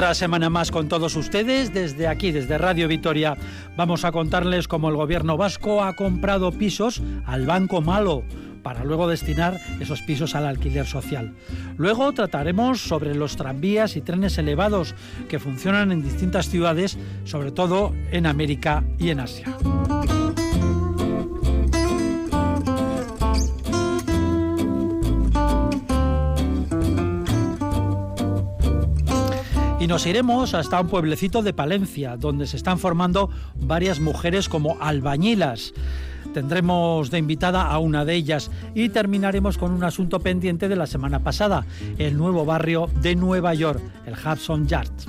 Otra semana más con todos ustedes. Desde aquí, desde Radio Vitoria, vamos a contarles cómo el gobierno vasco ha comprado pisos al Banco Malo para luego destinar esos pisos al alquiler social. Luego trataremos sobre los tranvías y trenes elevados que funcionan en distintas ciudades, sobre todo en América y en Asia. Y nos iremos hasta un pueblecito de Palencia, donde se están formando varias mujeres como albañilas. Tendremos de invitada a una de ellas y terminaremos con un asunto pendiente de la semana pasada, el nuevo barrio de Nueva York, el Hudson Yards.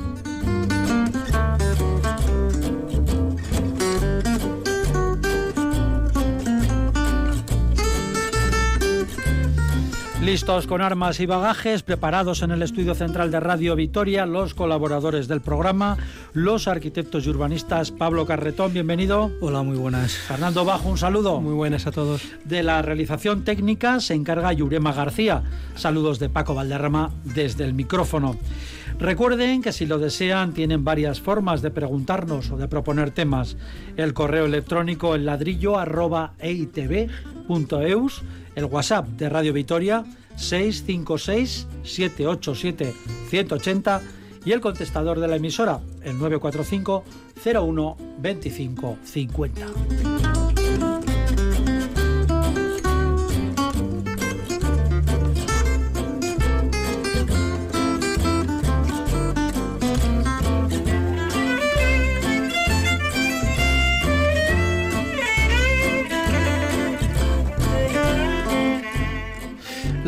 Listos con armas y bagajes, preparados en el estudio central de Radio Vitoria, los colaboradores del programa, los arquitectos y urbanistas. Pablo Carretón, bienvenido. Hola, muy buenas. Fernando Bajo, un saludo. Muy buenas a todos. De la realización técnica se encarga Yurema García. Saludos de Paco Valderrama desde el micrófono. Recuerden que si lo desean tienen varias formas de preguntarnos o de proponer temas. El correo electrónico el ladrillo arroba el WhatsApp de Radio Vitoria 656 787 180 y el contestador de la emisora el 945 01 25 50.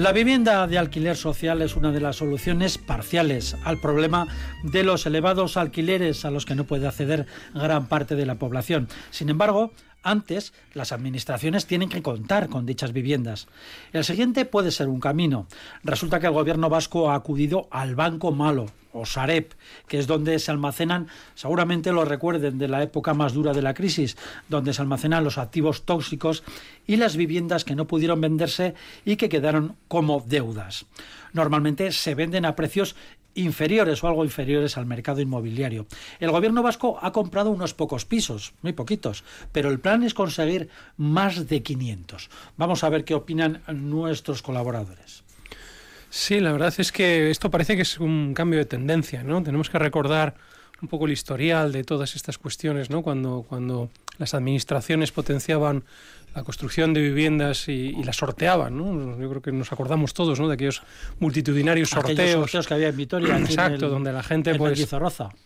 La vivienda de alquiler social es una de las soluciones parciales al problema de los elevados alquileres a los que no puede acceder gran parte de la población. Sin embargo, antes, las administraciones tienen que contar con dichas viviendas. El siguiente puede ser un camino. Resulta que el gobierno vasco ha acudido al Banco Malo, o Sarep, que es donde se almacenan, seguramente lo recuerden de la época más dura de la crisis, donde se almacenan los activos tóxicos y las viviendas que no pudieron venderse y que quedaron como deudas. Normalmente se venden a precios inferiores o algo inferiores al mercado inmobiliario. El gobierno vasco ha comprado unos pocos pisos, muy poquitos, pero el plan es conseguir más de 500. Vamos a ver qué opinan nuestros colaboradores. Sí, la verdad es que esto parece que es un cambio de tendencia, ¿no? Tenemos que recordar un poco el historial de todas estas cuestiones, ¿no? Cuando, cuando las administraciones potenciaban la construcción de viviendas y, y, la sorteaban, ¿no? Yo creo que nos acordamos todos, ¿no? De aquellos multitudinarios sorteos. Aquellos sorteos que había en Vitoria. Exacto, en el, donde la gente pues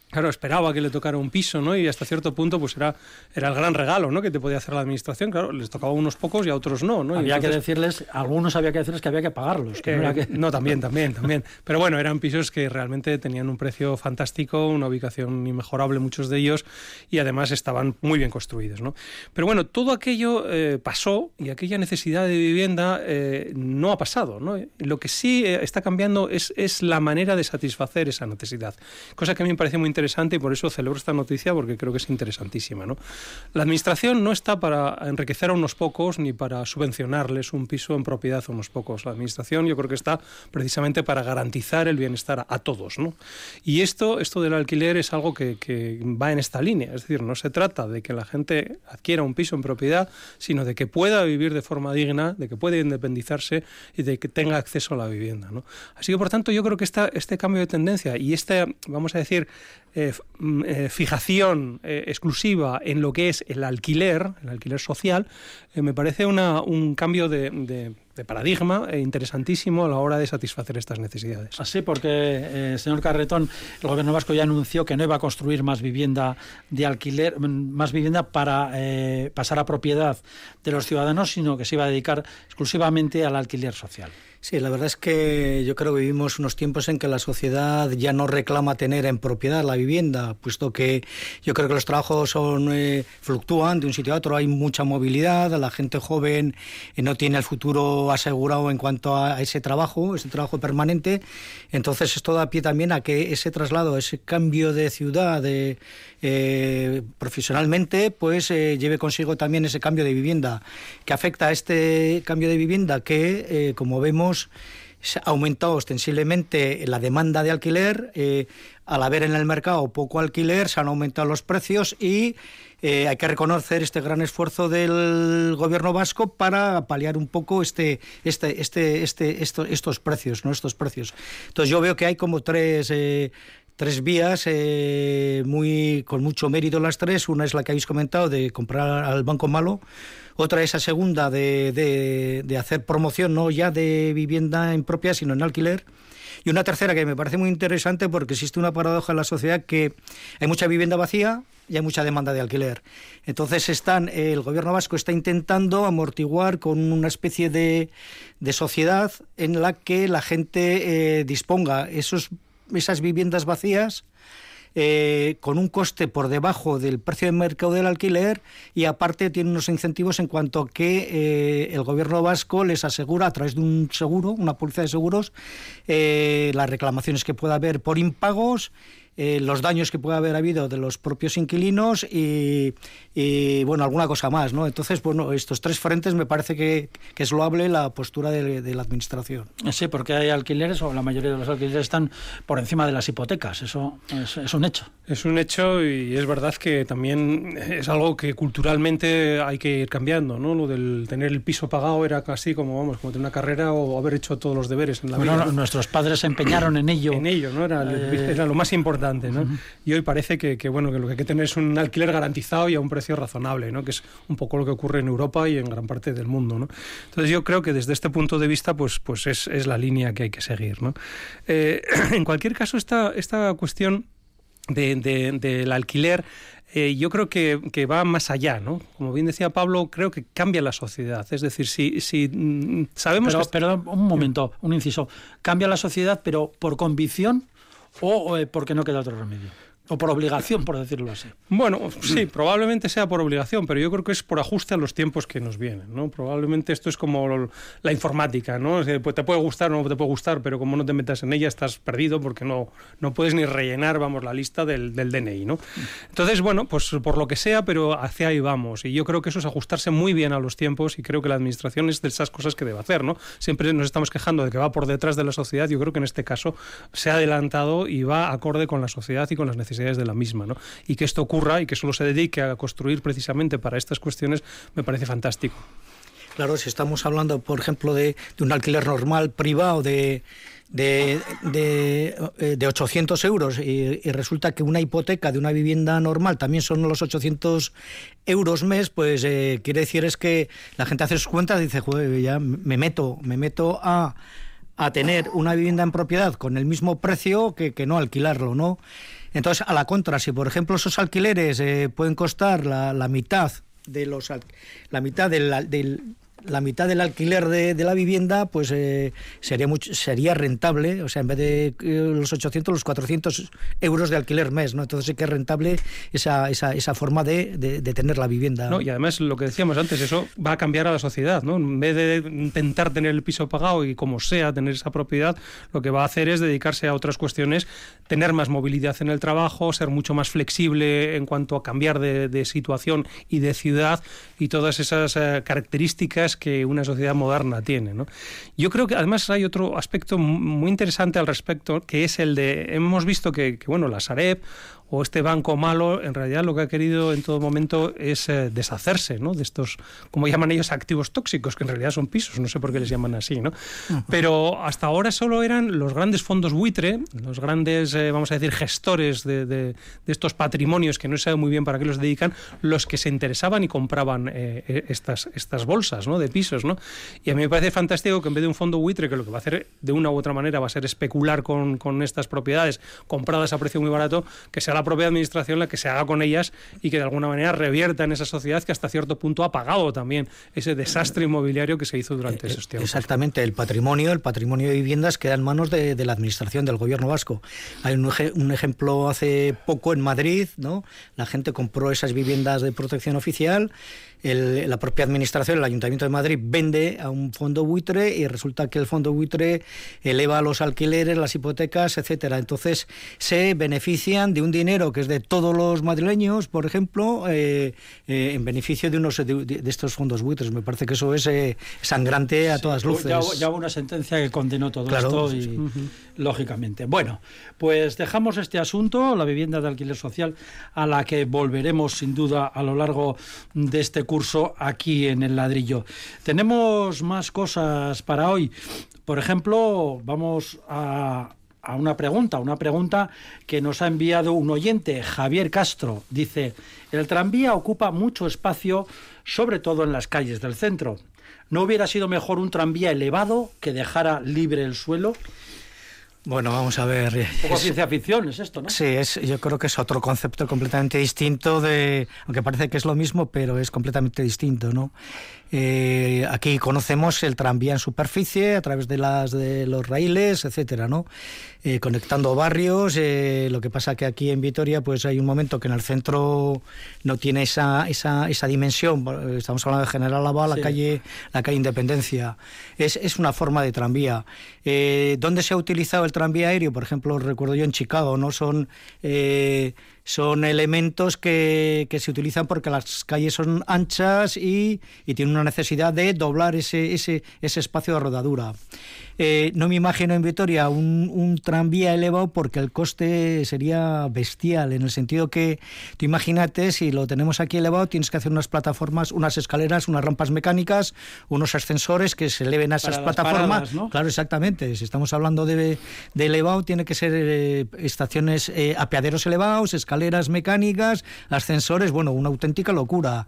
claro, esperaba que le tocara un piso, ¿no? Y hasta cierto punto pues era era el gran regalo, ¿no? Que te podía hacer la administración. Claro, les tocaba a unos pocos y a otros no, ¿no? Había entonces, que decirles, a algunos había que decirles que había que pagarlos. Que eh, no, era que... no, también, también, también. Pero bueno, eran pisos que realmente tenían un precio fantástico, una ubicación inmejorable, muchos de ellos, y además estaban muy bien construidos, ¿no? Pero bueno, todo aquello eh, pasó y aquella necesidad de vivienda eh, no ha pasado. ¿no? Lo que sí eh, está cambiando es, es, la manera de satisfacer esa necesidad, cosa que a mí me parece muy interesante y por eso celebro esta noticia porque creo que es interesantísima. ¿no? La Administración no está para enriquecer a unos pocos ni para subvencionarles un piso en propiedad a unos pocos. La Administración yo creo que está precisamente para garantizar el bienestar a, a todos. ¿no? Y esto, esto del alquiler es algo que, que va en esta línea, es decir, no se trata de que la gente adquiera un piso en propiedad, sino de que pueda vivir de forma digna, de que puede independizarse y de que tenga acceso a la vivienda. ¿no? Así que, por tanto, yo creo que esta, este cambio de tendencia y esta, vamos a decir, eh, eh, fijación eh, exclusiva en lo que es el alquiler, el alquiler social, me parece una, un cambio de, de de paradigma interesantísimo a la hora de satisfacer estas necesidades. Así, porque, señor Carretón, el gobierno vasco ya anunció que no iba a construir más vivienda de alquiler, más vivienda para pasar a propiedad de los ciudadanos, sino que se iba a dedicar exclusivamente al alquiler social. Sí, la verdad es que yo creo que vivimos unos tiempos en que la sociedad ya no reclama tener en propiedad la vivienda, puesto que yo creo que los trabajos son eh, fluctúan de un sitio a otro, hay mucha movilidad, la gente joven eh, no tiene el futuro asegurado en cuanto a ese trabajo, ese trabajo permanente, entonces esto da pie también a que ese traslado, ese cambio de ciudad eh, profesionalmente, pues lleve consigo también ese cambio de vivienda, que afecta a este cambio de vivienda que, como vemos, se ha aumentado ostensiblemente la demanda de alquiler, eh, al haber en el mercado poco alquiler, se han aumentado los precios y eh, hay que reconocer este gran esfuerzo del gobierno vasco para paliar un poco este, este, este, este, estos precios, ¿no? Estos precios. Entonces yo veo que hay como tres, eh, tres vías muy, con mucho mérito las tres. Una es la que habéis comentado de comprar al banco malo otra esa segunda de, de, hacer promoción no ya de vivienda en propia, sino en alquiler. Y una tercera que me parece muy interesante porque existe una paradoja en la sociedad que hay mucha vivienda vacía y hay mucha demanda de alquiler. Entonces están, el gobierno vasco está intentando amortiguar con una especie de, de sociedad en la que la gente eh, disponga esos, esas viviendas vacías eh, con un coste por debajo del precio de mercado del alquiler y aparte tiene unos incentivos en cuanto a que eh, el gobierno vasco les asegura a través de un seguro, una póliza de seguros, eh, las reclamaciones que pueda haber por impagos eh, los daños que puede haber habido de los propios inquilinos y, bueno, alguna cosa más, ¿no? Entonces, bueno, estos tres frentes me parece que, es loable la postura de, la Administración. Sí, porque hay alquileres, o la mayoría de los alquileres están por encima de las hipotecas, eso es, un hecho. Es un hecho y es verdad que también es algo que culturalmente hay que ir cambiando, ¿no? Lo del tener el piso pagado era casi como, vamos, como tener una carrera o haber hecho todos los deberes en la vida. nuestros padres se empeñaron en ello. En ello, ¿no? Era, eh, era lo más importante y hoy parece que, bueno, que lo que hay que tener es un alquiler garantizado y a un precio razonable, ¿no? Que es un poco lo que ocurre en Europa y en gran parte del mundo, ¿no? Entonces yo creo que desde este punto de vista, pues, pues es, es la línea que hay que seguir, ¿no? Eh, en cualquier caso, esta, esta cuestión del de, alquiler eh, yo creo que, que, va más allá, ¿no? Como bien decía Pablo, creo que cambia la sociedad. Es decir, si, si mm, sabemos pero, Perdón, un momento, un inciso. Cambia la sociedad, pero por convicción o eh, porque no queda otro remedio. O por obligación, por decirlo así. Bueno, sí, probablemente sea por obligación, pero yo creo que es por ajuste a los tiempos que nos vienen, ¿no? Probablemente esto es como la informática, ¿no? Pues te puede gustar o no te puede gustar, pero como no te metas en ella estás perdido porque no, no puedes ni rellenar, vamos, la lista del, del DNI, ¿no? Entonces, bueno, pues por lo que sea, pero hacia ahí vamos. Y yo creo que eso es ajustarse muy bien a los tiempos y creo que la administración es de esas cosas que debe hacer, ¿no? Siempre nos estamos quejando de que va por detrás de la sociedad, yo creo que en este caso se ha adelantado y va acorde con la sociedad y con las necesidades de la misma. ¿no? Y que esto ocurra y que solo se dedique a construir precisamente para estas cuestiones me parece fantástico. Claro, si estamos hablando, por ejemplo, de, un alquiler normal privado de, de, de, 800 eh, euros y, resulta que una hipoteca de una vivienda normal también son los 800 euros mes, pues eh, quiere decir es que la gente hace sus cuentas y dice, Joder, ya me meto, me meto a, a tener una vivienda en propiedad con el mismo precio que, que no alquilarlo, ¿no? Entonces, a la contra, si por ejemplo esos alquileres eh, pueden costar la, la, mitad de los la mitad del, del la mitad del alquiler de, de la vivienda pues eh, sería mucho, sería rentable, o sea, en vez de eh, los 800, los 400 euros de alquiler mes, ¿no? Entonces sí que es rentable esa, esa, esa forma de, de, tener la vivienda. No, y además lo que decíamos antes, eso va a cambiar a la sociedad, ¿no? En vez de intentar tener el piso pagado y como sea tener esa propiedad, lo que va a hacer es dedicarse a otras cuestiones, tener más movilidad en el trabajo, ser mucho más flexible en cuanto a cambiar de, situación y de ciudad y todas esas eh, características que una sociedad moderna tiene. Yo creo que además hay otro aspecto muy interesante al respecto, que es el de, hemos visto que, bueno, la Sareb o este banco malo, en realidad lo que ha querido en todo momento es eh, deshacerse ¿no? de estos, como llaman ellos, activos tóxicos, que en realidad son pisos, no sé por qué les llaman así. ¿no? Pero hasta ahora solo eran los grandes fondos buitre, los grandes, eh, vamos a decir, gestores de, de, estos patrimonios que no se sabe muy bien para qué los dedican, los que se interesaban y compraban eh, estas, estas bolsas ¿no? de pisos. ¿no? Y a mí me parece fantástico que en vez de un fondo buitre, que lo que va a hacer de una u otra manera va a ser especular con, con estas propiedades compradas a precio muy barato, que sea la propia administración la que se haga con ellas y que de alguna manera revierta en esa sociedad que hasta cierto punto ha pagado también ese desastre inmobiliario que se hizo durante eh, esos tiempos. Exactamente, el patrimonio, el patrimonio de viviendas queda en manos de, la administración del gobierno vasco. Hay un, un, ejemplo hace poco en Madrid, ¿no? La gente compró esas viviendas de protección oficial la propia administración, el Ayuntamiento de Madrid, vende a un fondo buitre y resulta que el fondo buitre eleva los alquileres, las hipotecas, etcétera. Entonces se benefician de un dinero que es de todos los madrileños, por ejemplo, eh, eh, en beneficio de unos de, estos fondos buitres. Me parece que eso es eh, sangrante a todas luces. Ya, hubo una sentencia que condenó todo esto y, lógicamente. Bueno, pues dejamos este asunto, la vivienda de alquiler social, a la que volveremos sin duda a lo largo de este curso aquí en el ladrillo. Tenemos más cosas para hoy. Por ejemplo, vamos a, a una pregunta, una pregunta que nos ha enviado un oyente, Javier Castro. Dice, el tranvía ocupa mucho espacio, sobre todo en las calles del centro. ¿No hubiera sido mejor un tranvía elevado que dejara libre el suelo? Bueno, vamos a ver. Un poco ciencia ficción es esto, ¿no? Sí, es, yo creo que es otro concepto completamente distinto de, aunque parece que es lo mismo, pero es completamente distinto, ¿no? Eh, aquí conocemos el tranvía en superficie a través de las de los raíles, etcétera, ¿no? Eh, conectando barrios. Eh, lo que pasa que aquí en Vitoria, pues hay un momento que en el centro no tiene esa, esa, esa dimensión. Estamos hablando de General Lava, la calle la calle Independencia. Es, es una forma de tranvía. ¿Dónde se ha utilizado el tranvía aéreo? Por ejemplo, recuerdo yo en Chicago, ¿no? Son son elementos que, que, se utilizan porque las calles son anchas y, y tienen una necesidad de doblar ese, ese, ese espacio de rodadura. Eh, no me imagino en Vitoria un, un, tranvía elevado porque el coste sería bestial, en el sentido que, tú imagínate, si lo tenemos aquí elevado, tienes que hacer unas plataformas, unas escaleras, unas rampas mecánicas, unos ascensores que se eleven a esas plataformas. Claro, exactamente. Si estamos hablando de, de elevado, tiene que ser eh, estaciones, eh, apeaderos elevados, escaleras mecánicas, ascensores, bueno, una auténtica locura.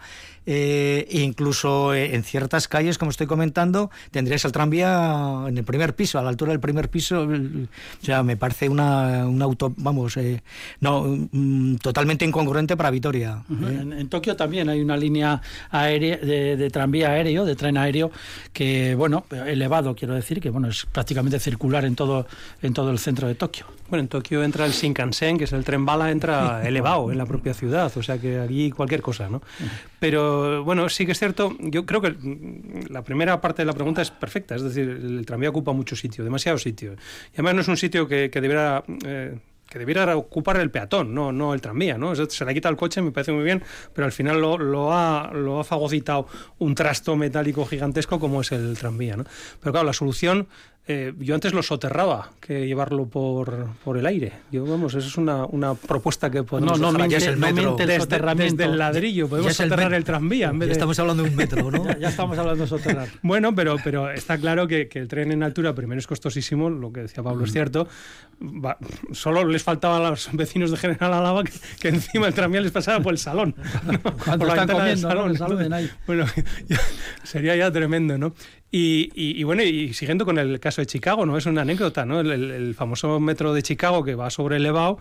Eh, incluso en ciertas calles, como estoy comentando, tendrías el tranvía en el primer piso, a la altura del primer piso. O sea, me parece una, un auto, vamos, eh, no, mm, totalmente incongruente para Vitoria. en, Tokio también hay una línea aérea de, tranvía aéreo, de tren aéreo, que, bueno, elevado, quiero decir, que, bueno, es prácticamente circular en todo, en todo el centro de Tokio. Bueno, en Tokio entra el Shinkansen, que es el tren bala, entra elevado en la propia ciudad, o sea que allí cualquier cosa, ¿no? Pero bueno, sí que es cierto, yo creo que la primera parte de la pregunta es perfecta, es decir, el tranvía ocupa mucho sitio, demasiado sitio. Y además no es un sitio que, debiera... Eh, que debiera ocupar el peatón, no, no el tranvía, ¿no? Se le quita el coche, me parece muy bien, pero al final lo, lo, ha, lo ha fagocitado un trasto metálico gigantesco como es el tranvía, ¿no? Pero claro, la solución eh, yo antes lo soterraba que llevarlo por, por el aire. Yo, vamos, eso es una, una propuesta que podemos No, no, es el metro. Desde, el ladrillo, podemos soterrar el, tranvía. ya estamos hablando de un metro, ¿no? ya, estamos hablando de soterrar. bueno, pero, pero está claro que, que, el tren en altura primero es costosísimo, lo que decía Pablo es mm. cierto. solo les faltaba a los vecinos de General Álava que, encima el tranvía les pasaba por el salón. Cuando están comiendo, salón, el salón ahí. Bueno, sería ya tremendo, ¿no? Y, y, bueno, y siguiendo con el caso de Chicago, ¿no? Es una anécdota, ¿no? El, el, famoso metro de Chicago que va sobre elevado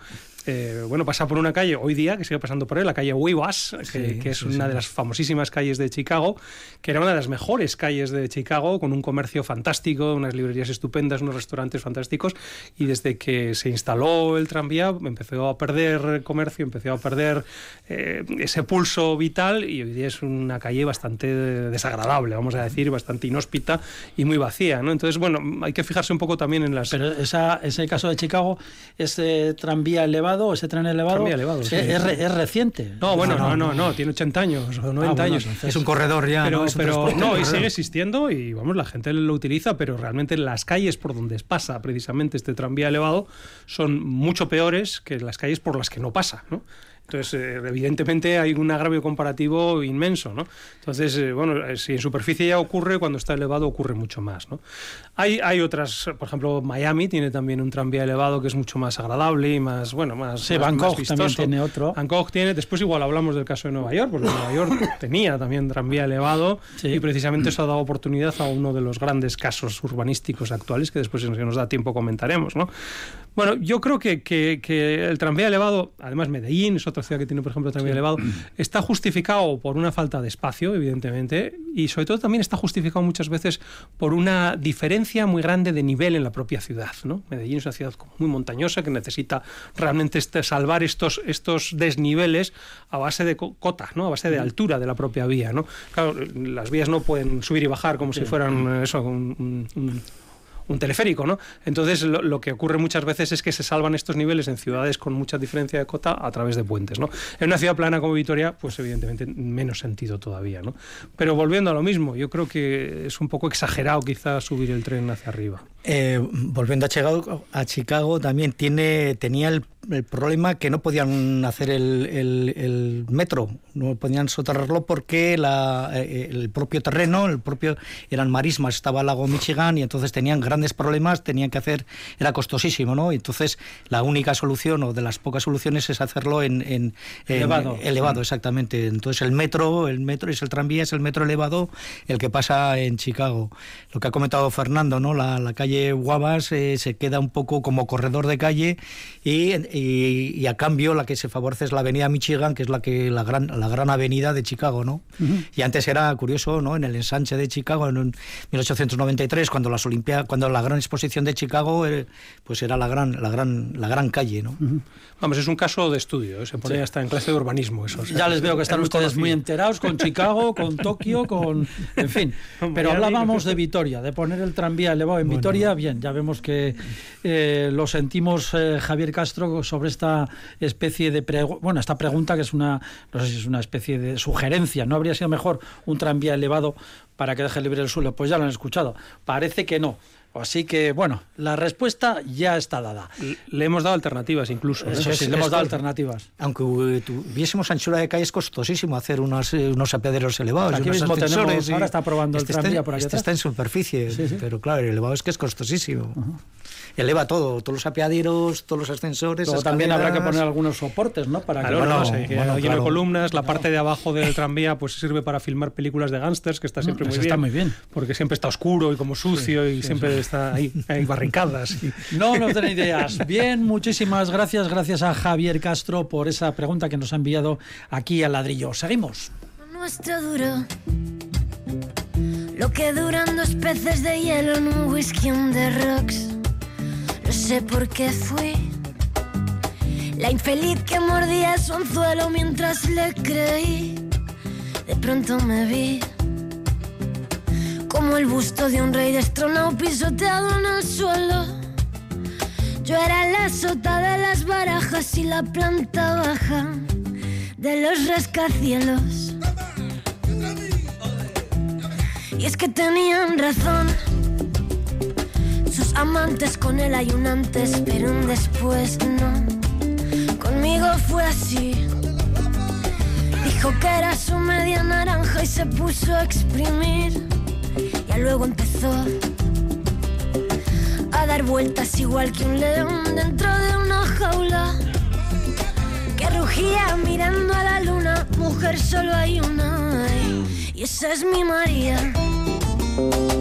eh, bueno, pasa por una calle hoy día, que sigue pasando por él, la calle Wibas, que, es una de las famosísimas calles de Chicago, que era una de las mejores calles de Chicago, con un comercio fantástico, unas librerías estupendas, unos restaurantes fantásticos, y desde que se instaló el tranvía empezó a perder comercio, empezó a perder eh, ese pulso vital, y hoy día es una calle bastante desagradable, vamos a decir, bastante inhóspita y muy vacía, ¿no? Entonces, bueno, hay que fijarse un poco también en las... Pero esa, ese caso de Chicago, ese tranvía elevado, elevado, ese tren elevado, es, reciente. No, bueno, no, no, no, tiene 80 años o 90 ah, años. Es un corredor ya. Pero, pero no, y sigue existiendo y vamos, la gente lo utiliza, pero realmente las calles por donde pasa precisamente este tranvía elevado son mucho peores que las calles por las que no pasa, ¿no? Entonces, eh, evidentemente hay un agravio comparativo inmenso, ¿no? Entonces, eh, bueno, eh, si en superficie ya ocurre, cuando está elevado ocurre mucho más, ¿no? Hay, hay otras, por ejemplo, Miami tiene también un tranvía elevado que es mucho más agradable y más, bueno, más Sí, Bangkok también tiene otro. Bangkok tiene, después igual hablamos del caso de Nueva York, porque Nueva York tenía también tranvía elevado y precisamente eso ha dado oportunidad a uno de los grandes casos urbanísticos actuales que después, si nos da tiempo, comentaremos, ¿no? Bueno, yo creo que, que, el tranvía elevado, además Medellín es otra ciudad que tiene, por ejemplo, tranvía elevado, está justificado por una falta de espacio, evidentemente, y sobre todo también está justificado muchas veces por una diferencia muy grande de nivel en la propia ciudad. ¿no? Medellín es una ciudad muy montañosa que necesita realmente este, salvar estos, estos desniveles a base de cota, ¿no? a base de altura de la propia vía. ¿no? Claro, las vías no pueden subir y bajar como si fueran eso, un un teleférico, ¿no? Entonces lo, que ocurre muchas veces es que se salvan estos niveles en ciudades con mucha diferencia de cota a través de puentes, ¿no? En una ciudad plana como Vitoria, pues evidentemente menos sentido todavía, ¿no? Pero volviendo a lo mismo, yo creo que es un poco exagerado quizás subir el tren hacia arriba. Eh, volviendo a Chicago, a Chicago también tiene, tenía el, problema que no podían hacer el, metro, no podían soterrarlo porque la, eh, el propio terreno, el propio eran marismas, estaba el lago Michigan y entonces tenían grandes problemas, tenían que hacer, era costosísimo, ¿no? Entonces la única solución o de las pocas soluciones es hacerlo en, elevado, elevado, exactamente. Entonces el metro, el metro es el tranvía, es el metro elevado, el que pasa en Chicago. Lo que ha comentado Fernando, ¿no? La, la calle Guavas eh, se queda un poco como corredor de calle y, y, a cambio la que se favorece es la avenida Michigan, que es la que la gran, la gran avenida de Chicago, ¿no? Y antes era curioso, ¿no? En el ensanche de Chicago en 1893, cuando las Olimpiadas, cuando la gran exposición de Chicago, eh, pues era la gran, la gran, la gran calle, ¿no? Vamos, es un caso de estudio, ¿eh? se pone hasta en clase de urbanismo eso. ya les veo que están ustedes muy enterados con Chicago, con Tokio, con, en fin. Pero hablábamos de Vitoria, de poner el tranvía elevado en Vitoria bien, ya vemos que eh, lo sentimos eh, Javier Castro sobre esta especie de bueno, esta pregunta que es una no sé si es una especie de sugerencia, ¿no habría sido mejor un tranvía elevado para que deje libre el suelo? Pues ya lo han escuchado. Parece que no. Así que, bueno, la respuesta ya está dada. Le hemos dado alternativas incluso. ¿eh? sí, le hemos dado alternativas. Aunque tuviésemos anchura de calle, es costosísimo hacer unos, unos apeaderos elevados. Aquí mismo tenemos, ahora está probando este el tranvía por aquí Este está en superficie, pero claro, el elevado es que es costosísimo eleva todo, todos los apeaderos, todos los ascensores. Luego también habrá que poner algunos soportes, ¿no? Para que, no, sé, que columnas, la parte de abajo del tranvía pues sirve para filmar películas de gángsters, que está siempre muy, bien, está muy bien. Porque siempre está oscuro y como sucio y siempre está ahí, hay barricadas. No, no tenéis ideas. Bien, muchísimas gracias. Gracias a Javier Castro por esa pregunta que nos ha enviado aquí al ladrillo. Seguimos. Nuestro duro. Lo que duran dos peces de hielo en un whisky on the rocks. No sé por qué fui la infeliz que mordía su anzuelo mientras le creí. De pronto me vi como el busto de un rey destronado pisoteado en el suelo. Yo era la sota de las barajas y la planta baja de los rascacielos. Y es que tenían razón amantes con él hay un antes, pero un después no. Conmigo fue así. Dijo que era su media naranja y se puso a exprimir. Ya luego empezó a dar vueltas igual que un león dentro de una jaula. Que rugía mirando a la luna. Mujer solo hay una. Y esa es mi María.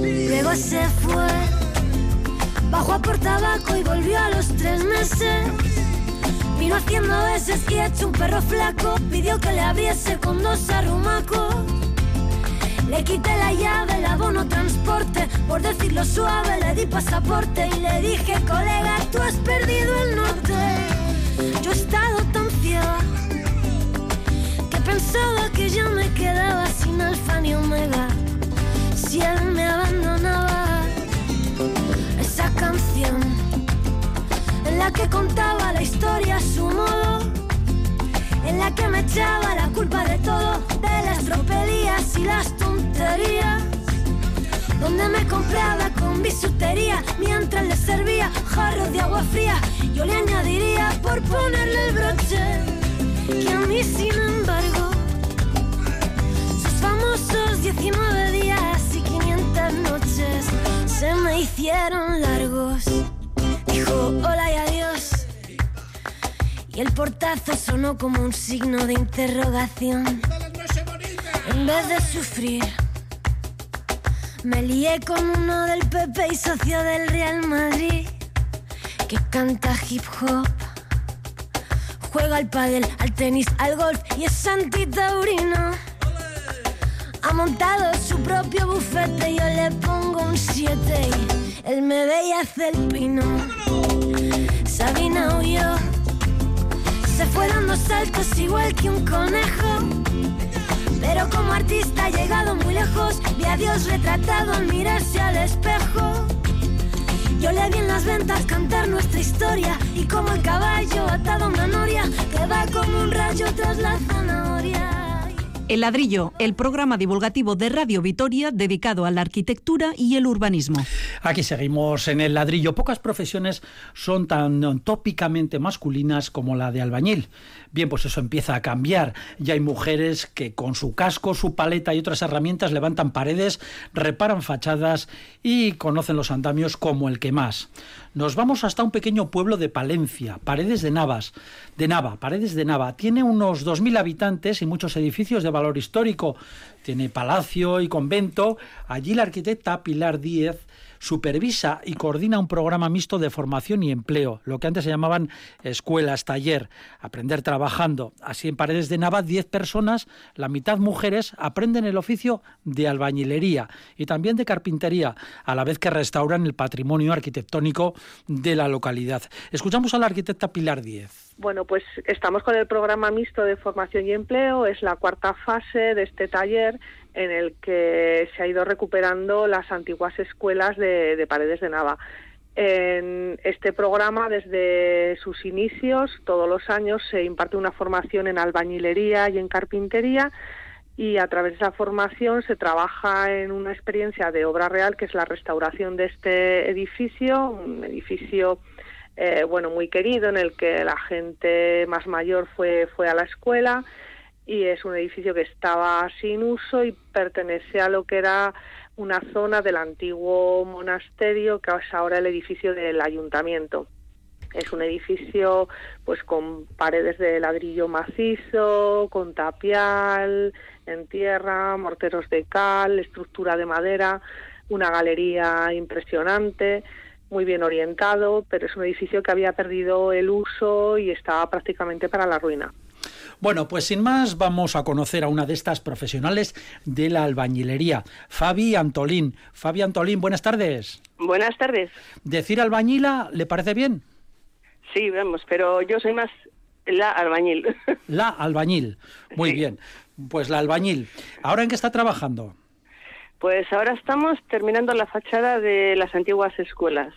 Luego se fue Bajó a por tabaco y volvió a los tres meses. Vino haciendo veces y hecho un perro flaco. Pidió que le abriese con dos arrumacos. Le quité la llave, el abono transporte. Por decirlo suave, le di pasaporte y le dije, colega, tú has perdido el norte. Yo he estado tan ciega que pensaba que ya me quedaba sin alfa ni omega. Si él me abandonaba esa canción en la que contaba la historia a su modo, en la que me echaba la culpa de todo, de las tropelías y las tonterías, donde me compraba con bisutería mientras le servía jarros de agua fría, yo le añadiría por ponerle el broche, que a mí sin embargo, sus famosos 19 días y 500 noches se me hicieron largos. Dijo hola y adiós. Y el portazo sonó como un signo de interrogación. En vez de sufrir, me lié con uno del PP y socio del Real Madrid que canta hip hop. Juega al pádel, al tenis, al golf y es antitaurino. Ha montado su propio bufete, yo le pongo 7 y él me ve y hace el pino. Sabina huyó, se fue dando saltos igual que un conejo. Pero como artista ha llegado muy lejos, vi a Dios retratado al mirarse al espejo. Yo le vi en las ventas cantar nuestra historia y como el caballo atado a una noria que va como un rayo tras la zanahoria. El ladrillo, el programa divulgativo de Radio Vitoria dedicado a la arquitectura y el urbanismo. Aquí seguimos en el ladrillo. Pocas profesiones son tan tópicamente masculinas como la de albañil. Bien, pues eso empieza a cambiar. Ya hay mujeres que con su casco, su paleta y otras herramientas levantan paredes, reparan fachadas y conocen los andamios como el que más. Nos vamos hasta un pequeño pueblo de Palencia, Paredes de Navas, de Nava, Paredes de Nava. Tiene unos 2.000 habitantes y muchos edificios de valor histórico. Tiene palacio y convento. Allí la arquitecta Pilar Díez supervisa y coordina un programa mixto de formación y empleo, lo que antes se llamaban escuelas, taller, aprender trabajando. Así en Paredes de Nava, 10 personas, la mitad mujeres, aprenden el oficio de albañilería y también de carpintería, a la vez que restauran el patrimonio arquitectónico de la localidad. Escuchamos a la arquitecta Pilar Díez. Bueno, pues estamos con el programa mixto de formación y empleo, es la cuarta fase de este taller en el que se ha ido recuperando las antiguas escuelas de, de Paredes de Nava. En este programa, desde sus inicios, todos los años se imparte una formación en albañilería y en carpintería y a través de esa formación se trabaja en una experiencia de obra real que es la restauración de este edificio, un edificio eh, bueno muy querido en el que la gente más mayor fue fue a la escuela y es un edificio que estaba sin uso y pertenece a lo que era una zona del antiguo monasterio que es ahora el edificio del ayuntamiento. Es un edificio pues con paredes de ladrillo macizo, con tapial en tierra, morteros de cal, estructura de madera, una galería impresionante, muy bien orientado, pero es un edificio que había perdido el uso y estaba prácticamente para la ruina. Bueno, pues sin más vamos a conocer a una de estas profesionales de la albañilería, Fabi Antolín. Fabi Antolín, buenas tardes. Buenas tardes. ¿Decir albañila le parece bien? Sí, vemos, pero yo soy más la albañil. La albañil. Muy Sí. bien. Pues la albañil. ¿Ahora en qué está trabajando? Pues ahora estamos terminando la fachada de las antiguas escuelas.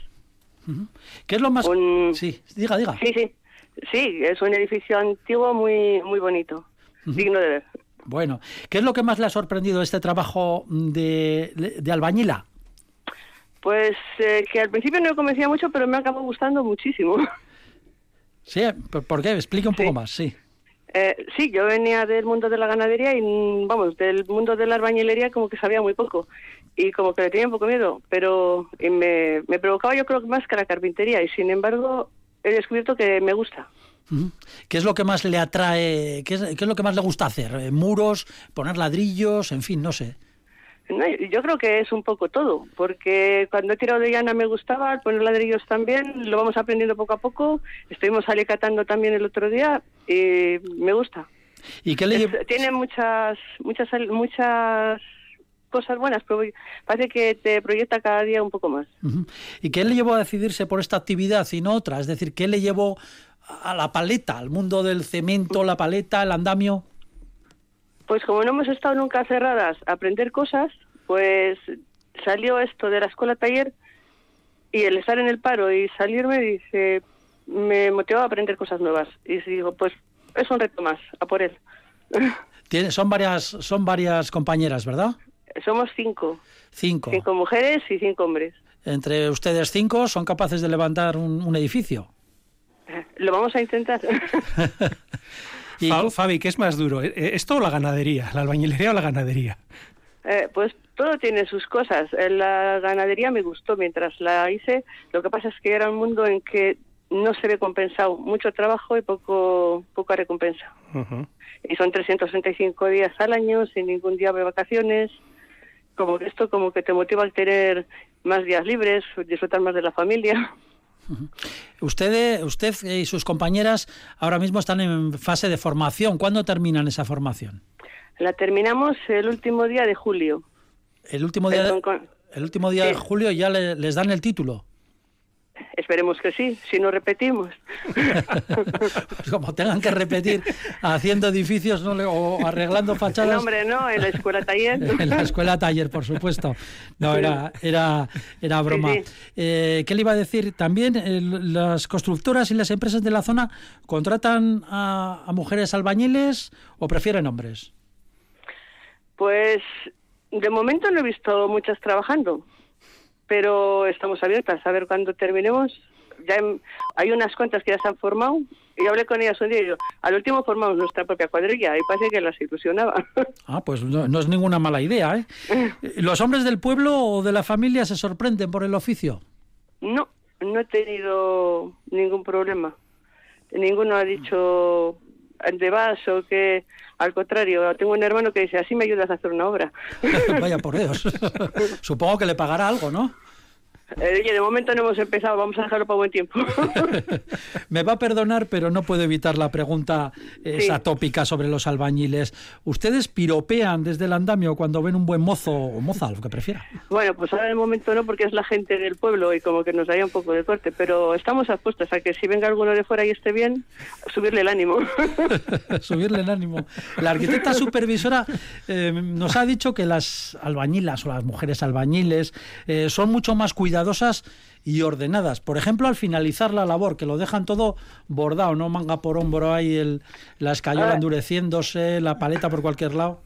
¿Qué es lo más... Un- Sí, diga, diga. Sí, sí. Sí, es un edificio antiguo muy muy bonito, digno de ver. Bueno, ¿qué es lo que más le ha sorprendido de este trabajo de, de albañila? Pues eh, que al principio no me convencía mucho, pero me acabó gustando muchísimo. Sí, ¿por qué? Explique un poco más, sí. Eh, sí, yo venía del mundo de la ganadería y, mm, vamos, del mundo de la albañilería como que sabía muy poco y como que le tenía un poco miedo, pero me, me provocaba yo creo que más que la carpintería y sin embargo he descubierto que me gusta. ¿Qué es lo que más le atrae? ¿Qué es, qué es lo que más le gusta hacer? Eh, ¿Muros? ¿Poner ladrillos? En fin, no sé. No, yo creo que es un poco todo, porque cuando he tirado de llana me gustaba, poner ladrillos también, lo vamos aprendiendo poco a poco, estuvimos alicatando también el otro día y me gusta. ¿Y qué le Es- tiene muchas, muchas, muchas cosas buenas, pero parece que te proyecta cada día un poco más. ¿Y qué le llevó a decidirse por esta actividad y no otra? Es decir, ¿qué le llevó a la paleta, al mundo del cemento, la paleta, el andamio? Pues como no hemos estado nunca cerradas a aprender cosas, pues salió esto de la escuela taller y el estar en el paro y salirme dice, me motivaba a aprender cosas nuevas. Y digo, pues es un reto más, a por él. Tiene, son varias, son varias compañeras, ¿verdad? Somos cinco. Cinco. Cinco mujeres y cinco hombres. Entre ustedes cinco son capaces de levantar un, un edificio. Lo vamos a intentar. y, Fabi, ¿qué es más duro? ¿Esto o la ganadería? ¿La albañilería o la ganadería? Eh, pues todo tiene sus cosas. La ganadería me gustó mientras la hice. Lo que pasa es que era un mundo en que no se ve compensado mucho trabajo y poco poca recompensa. Y son 365 días al año sin ningún día de vacaciones. Como que esto como que te motiva al tener más días libres, disfrutar más de la familia. Usted, usted y sus compañeras ahora mismo están en fase de formación. ¿Cuándo terminan esa formación? La terminamos el último día de julio. El último día, de, el último día de julio ya les dan el título. Esperemos que sí, si no repetimos. pues como tengan que repetir haciendo edificios ¿no? o arreglando fachadas. No, hombre, no, en la escuela taller. en la escuela taller, por supuesto. No, era, era, era broma. Eh, ¿Qué le iba a decir? También eh, las constructoras y las empresas de la zona contratan a, a mujeres albañiles o prefieren hombres. Pues de momento no he visto muchas trabajando pero estamos abiertas a ver cuando terminemos. Ya hay unas cuantas que ya se han formado y hablé con ellas un día y yo, al último formamos nuestra propia cuadrilla y parece que las ilusionaba. Ah, pues no, es ninguna mala idea, ¿eh? ¿Los hombres del pueblo o de la familia se sorprenden por el oficio? No, no he tenido ningún problema. Ninguno ha dicho de vas o que al contrario, tengo un hermano que dice, así me ayudas a hacer una obra. Vaya por Dios. Supongo que le pagará algo, ¿no? Eh, de momento no hemos empezado, vamos a dejarlo para buen tiempo. Me va a perdonar, pero no puedo evitar la pregunta esa tópica sobre los albañiles. ¿Ustedes piropean desde el andamio cuando ven un buen mozo o moza, lo que prefiera? Bueno, pues ahora de momento no, porque es la gente del pueblo y como que nos daría un poco de corte, pero estamos apuestos a que si venga alguno de fuera y esté bien, subirle el ánimo. subirle el ánimo. La arquitecta supervisora eh, nos ha dicho que las albañilas o las mujeres albañiles eh, son mucho más cuidadosas y ordenadas. Por ejemplo, al finalizar la labor, que lo dejan todo bordado, no manga por hombro ahí, el, la escayola ah. endureciéndose, la paleta por cualquier lado.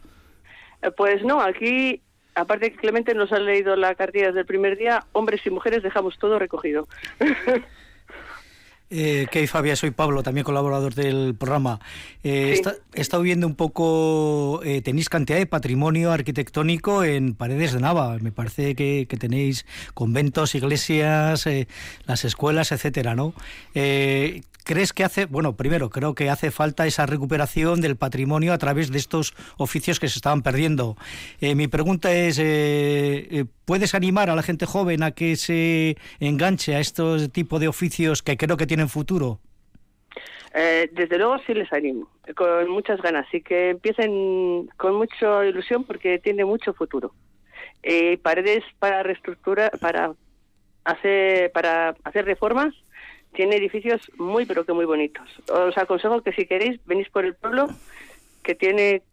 Eh, pues no, aquí, aparte que Clemente nos ha leído la cartilla desde el primer día, hombres y mujeres dejamos todo recogido. Eh, ¿Qué Fabia? Soy Pablo, también colaborador del programa. Eh, he estado viendo un poco, eh, tenéis cantidad de patrimonio arquitectónico en Paredes de Nava. Me parece que, que tenéis conventos, iglesias, eh, las escuelas, etcétera, ¿no? ¿Crees que hace, bueno, primero, creo que hace falta esa recuperación del patrimonio a través de estos oficios que se estaban perdiendo? Eh, mi pregunta es, eh, eh, ¿puedes animar a la gente joven a que se enganche a estos tipos de oficios que creo que tienen futuro? desde luego sí les animo, con muchas ganas, y que empiecen con mucha ilusión porque tiene mucho futuro. paredes para reestructurar, para hacer, para hacer reformas tiene edificios muy, pero que muy bonitos. Os aconsejo que si queréis, venís por el pueblo, que tiene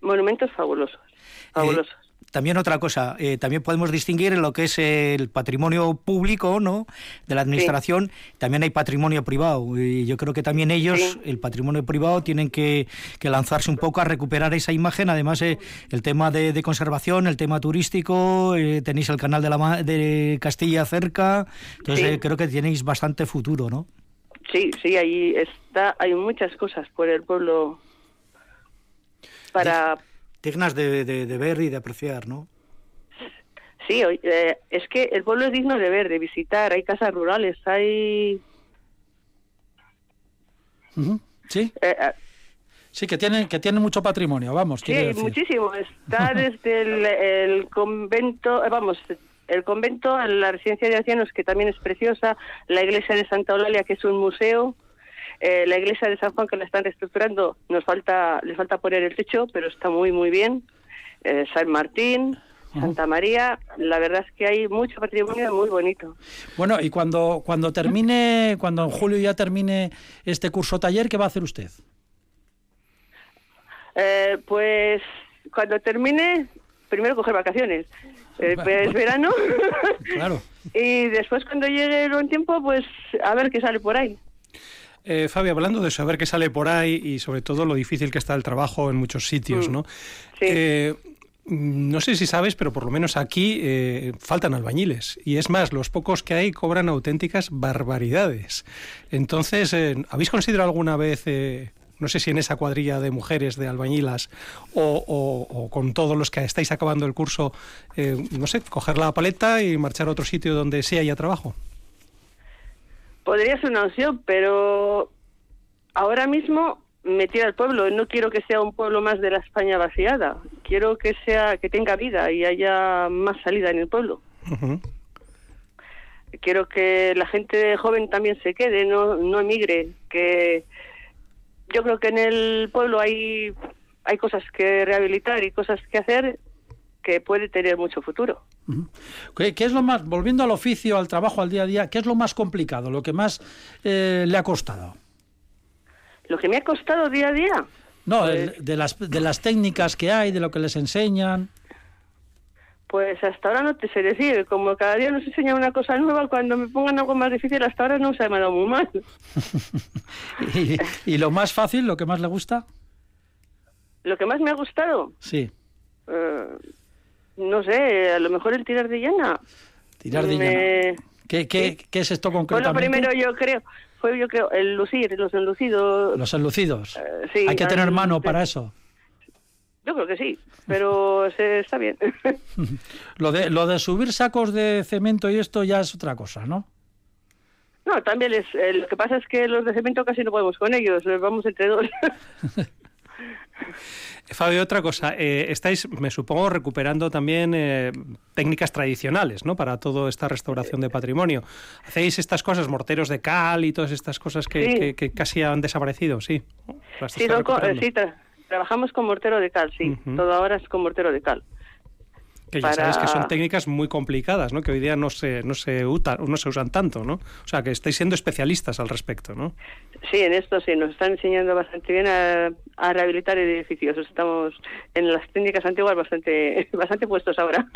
monumentos fabulosos. Eh, fabulosos. También otra cosa, eh, también podemos distinguir en lo que es el patrimonio público, ¿no? De la administración. También hay patrimonio privado. Y yo creo que también ellos, el patrimonio privado, tienen que, lanzarse un poco a recuperar esa imagen. Además, eh, el tema de, conservación, el tema turístico, tenéis el canal de, la, de Castilla cerca. Entonces, creo que tenéis bastante futuro, ¿no? Sí, sí, ahí está, hay muchas cosas por el pueblo para dignas de, de, ver y de apreciar, ¿no? Sí, eh, es que el pueblo es digno de ver, de visitar. Hay casas rurales, hay. Sí. Eh, eh, sí, que tienen que tienen mucho patrimonio, vamos. Sí, muchísimo. Está desde el, convento, vamos, el convento, la residencia de ancianos, que también es preciosa, la iglesia de Santa Eulalia, que es un museo, eh, la iglesia de San Juan que la están reestructurando, nos falta, le falta poner el techo, pero está muy muy bien. Eh, San Martín, Santa María, la verdad es que hay mucho patrimonio muy bonito. Bueno, y cuando, cuando termine, cuando en julio ya termine este curso taller, ¿qué va a hacer usted? Eh, pues cuando termine, primero coger vacaciones. es verano. claro. y después cuando llegue el buen tiempo, pues a ver qué sale por ahí. Eh, Fabio, hablando de saber qué sale por ahí y sobre todo lo difícil que está el trabajo en muchos sitios, Mm. ¿no? Sí. Eh, no sé si sabes, pero por lo menos aquí eh, faltan albañiles. Y es más, los pocos que hay cobran auténticas barbaridades. Entonces, eh, ¿habéis considerado alguna vez, no sé si en esa cuadrilla de mujeres de albañilas o, o- o con todos los que estáis acabando el curso, eh, no sé, coger la paleta y marchar a otro sitio donde sí haya trabajo? Podría ser una opción, pero ahora mismo me tira el pueblo. No quiero que sea un pueblo más de la España vaciada. Quiero que sea que tenga vida y haya más salida en el pueblo. Quiero que la gente joven también se quede, no, no emigre. Que yo creo que en el pueblo hay hay cosas que rehabilitar y cosas que hacer que puede tener mucho futuro. ¿Qué, qué es lo más, volviendo al oficio, al trabajo, al día a día, qué es lo más complicado, lo que más eh, le ha costado? Lo que me ha costado día a día, No, el- de, las, de las técnicas que hay, de lo que les enseñan. Pues hasta ahora no te sé decir, como cada día nos enseñan una cosa nueva, cuando me pongan algo más difícil, hasta ahora no se me ha dado muy mal. Y, y lo más fácil, lo que más le gusta, Lo que más me ha gustado, sí, eh, no sé, a lo mejor el tirar de llana. tirar de Me- llana. ¿Qué, qué, qué es esto concretamente? primero yo creo, fue yo creo, el lucir, los enlucidos. Los enlucidos. Eh, sí, Hay que tener mano para eso. Yo creo que sí, pero se, está bien. Lo de, lo de subir sacos de cemento y esto ya es otra cosa, ¿no? no, también es, eh, lo que pasa es que los de cemento casi no podemos con ellos, eh, vamos entre dos. Fabio, otra cosa, eh, estáis, me supongo, recuperando también eh, técnicas tradicionales, ¿no? Para toda esta restauración de patrimonio. ¿Hacéis estas cosas, morteros de cal y todas estas cosas que, Sí. que- que casi han desaparecido? Sí. ¿Las Sí, eh, sí, tra- trabajamos con mortero de cal, sí, todo ahora es con mortero de cal. Que ya para- sabéis que son técnicas muy complicadas, ¿no? Que hoy día no se, no se, uta- no se usan tanto, ¿no? O sea, que estáis siendo especialistas al respecto, ¿no? Sí, en esto sí, nos están enseñando bastante bien a, a rehabilitar edificios. Estamos en las técnicas antiguas bastante bastante puestos ahora.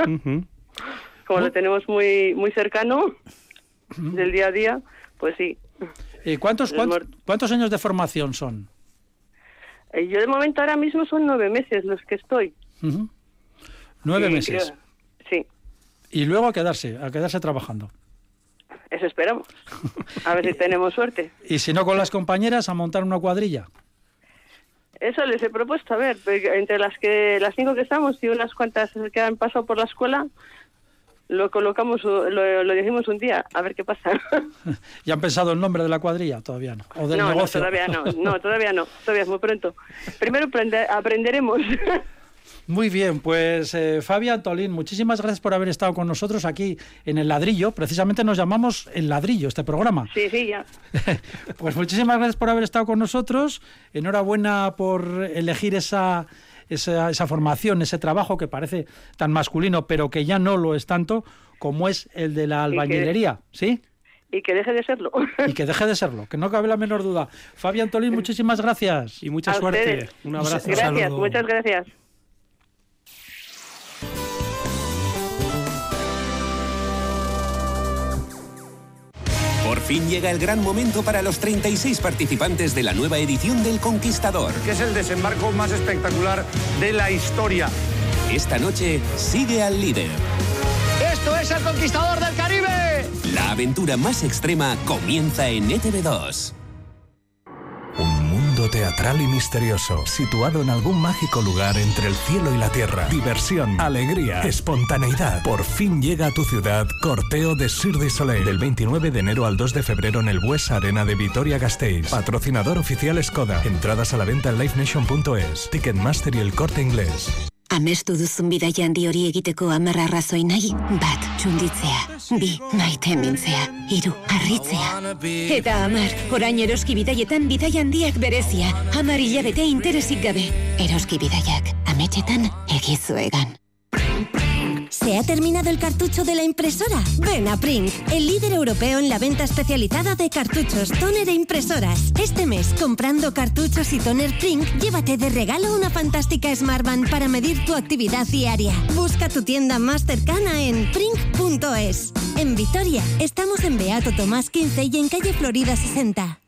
Como lo tenemos muy muy cercano del día a día, pues sí. ¿Y cuántos, cuántos, años de formación son? Eh, Yo de momento ahora mismo son nueve meses los que estoy. Ujú. Nueve Y meses. creo- sí, Y luego a quedarse, a quedarse trabajando. eso esperamos. A ver si tenemos suerte. Y si no con las compañeras, a montar una cuadrilla. Eso les he propuesto, a ver, porque entre las que las cinco que estamos y unas cuantas que han pasado por la escuela, lo colocamos, lo, lo decimos un día, a ver qué pasa. ¿Ya han pensado el nombre de la cuadrilla? Todavía no. O del no, no, negocio. todavía no, no, todavía no, todavía es muy pronto. Primero aprende- aprenderemos. Muy bien, pues eh, Fabi Antolín, muchísimas gracias por haber estado con nosotros aquí en El Ladrillo. Precisamente nos llamamos El Ladrillo, este programa. sí, sí, ya. Pues muchísimas gracias por haber estado con nosotros. Enhorabuena por elegir esa, esa, esa formación, ese trabajo que parece tan masculino, pero que ya no lo es tanto como es el de la albañilería, ¿sí? Y que deje de serlo. Y que deje de serlo, que no cabe la menor duda. Fabi Antolín, muchísimas gracias. Y mucha A suerte. ustedes. Un abrazo. Gracias, muchas gracias. Fin llega el gran momento para los 36 participantes de la nueva edición del Conquistador. que es el desembarco más espectacular de la historia. Esta noche sigue al líder. ¡Esto es el conquistador del Caribe! La aventura más extrema comienza en E ETV2. Teatral y misterioso, situado en algún mágico lugar entre el cielo y la tierra. Diversión, alegría, espontaneidad. Por fin llega a tu ciudad Corteo de Sir de Soleil. Del 29 de enero al 2 de febrero en el Bues Arena de Vitoria-Gasteiz. Patrocinador oficial Skoda. Entradas a la venta en livenation.es. Ticketmaster y el corte inglés. Amestu duzun bidaia handi hori egiteko amarra arrazoi nahi, bat, txunditzea, bi, maite mintzea, hiru, harritzea. Eta amar, orain eroski bidaietan bidaia handiak berezia, amar hilabete interesik gabe. Eroski bidaiak, ametxetan egizuegan. ¿Se ha terminado el cartucho de la impresora? Ven a Print, el líder europeo en la venta especializada de cartuchos, toner e impresoras. Este mes, comprando cartuchos y toner Print, llévate de regalo una fantástica Smartband para medir tu actividad diaria. Busca tu tienda más cercana en print.es. En Vitoria, estamos en Beato Tomás 15 y en calle Florida 60.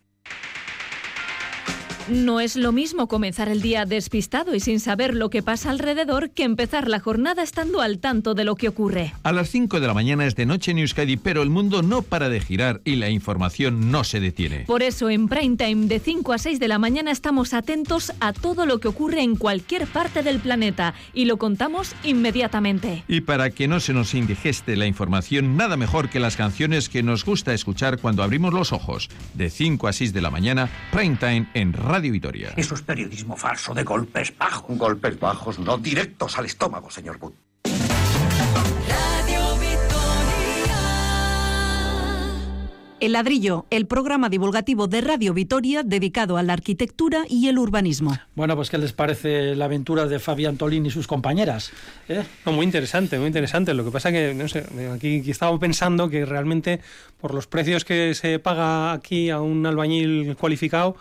No es lo mismo comenzar el día despistado y sin saber lo que pasa alrededor que empezar la jornada estando al tanto de lo que ocurre. A las 5 de la mañana es de noche en Euskadi, pero el mundo no para de girar y la información no se detiene. Por eso en Prime Time de 5 a 6 de la mañana estamos atentos a todo lo que ocurre en cualquier parte del planeta y lo contamos inmediatamente. Y para que no se nos indigeste la información, nada mejor que las canciones que nos gusta escuchar cuando abrimos los ojos. De 5 a 6 de la mañana, Prime Time en Radio Vitoria. Eso es periodismo falso de golpes bajos. Golpes bajos, no directos al estómago, señor Wood. El ladrillo, el programa divulgativo de Radio Vitoria dedicado a la arquitectura y el urbanismo. Bueno, pues ¿qué les parece la aventura de Fabián Tolín y sus compañeras? ¿Eh? muy interesante, muy interesante. Lo que pasa que, no sé, aquí, aquí estaba pensando que realmente por los precios que se paga aquí a un albañil cualificado,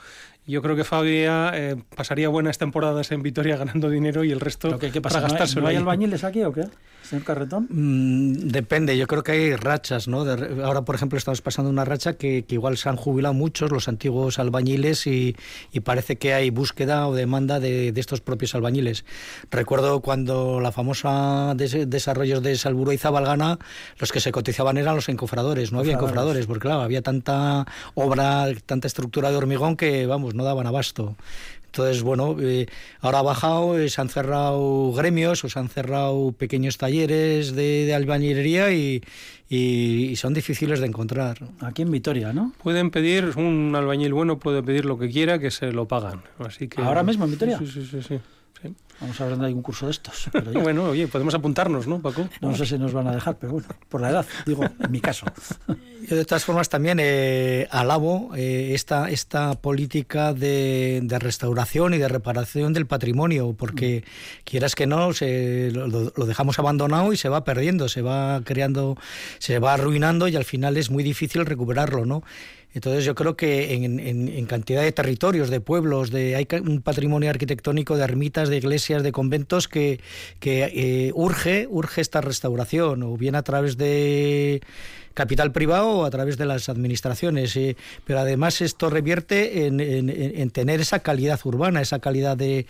yo creo que Fabia eh, pasaría buenas temporadas en Vitoria ganando dinero y el resto ¿Qué, qué pasa? para gastárselo. ¿No hay, ¿No hay albañiles aquí o qué? señor Carretón? Mm, depende, yo creo que hay rachas, ¿no? De, ahora, por ejemplo, estamos pasando una racha que, que, igual se han jubilado muchos los antiguos albañiles y, y parece que hay búsqueda o demanda de, de, estos propios albañiles. Recuerdo cuando la famosa des, desarrollos de Salburo y Zabalgana, los que se cotizaban eran los encofradores, no había encofradores, porque claro, había tanta obra, tanta estructura de hormigón que, vamos, no daban abasto. Entonces, bueno, eh, ahora ha bajado, eh, se han cerrado gremios o se han cerrado pequeños talleres de, de albañilería y, y, y, son difíciles de encontrar. Aquí en Vitoria, ¿no? Pueden pedir, un albañil bueno puede pedir lo que quiera, que se lo pagan. Así que, ¿Ahora mismo en Vitoria? Sí, sí, sí. sí. Sí. Vamos a ver dónde hay un curso de estos. bueno, oye, podemos apuntarnos, ¿no, Paco? No sé si nos van a dejar, pero bueno, por la edad, digo, en mi caso. Yo de todas formas también eh, alabo eh, esta, esta política de, de, restauración y de reparación del patrimonio, porque mm. quieras que no, se, lo, lo, dejamos abandonado y se va perdiendo, se va creando, se va arruinando y al final es muy difícil recuperarlo, ¿no? Entonces yo creo que en, cantidad de territorios, de pueblos, de hay un patrimonio arquitectónico de ermitas, de iglesias, de conventos que, que eh, urge, urge esta restauración, o bien a través de capital privado a través de las administraciones. Eh, pero además esto revierte en, en, en, tener esa calidad urbana, esa calidad de...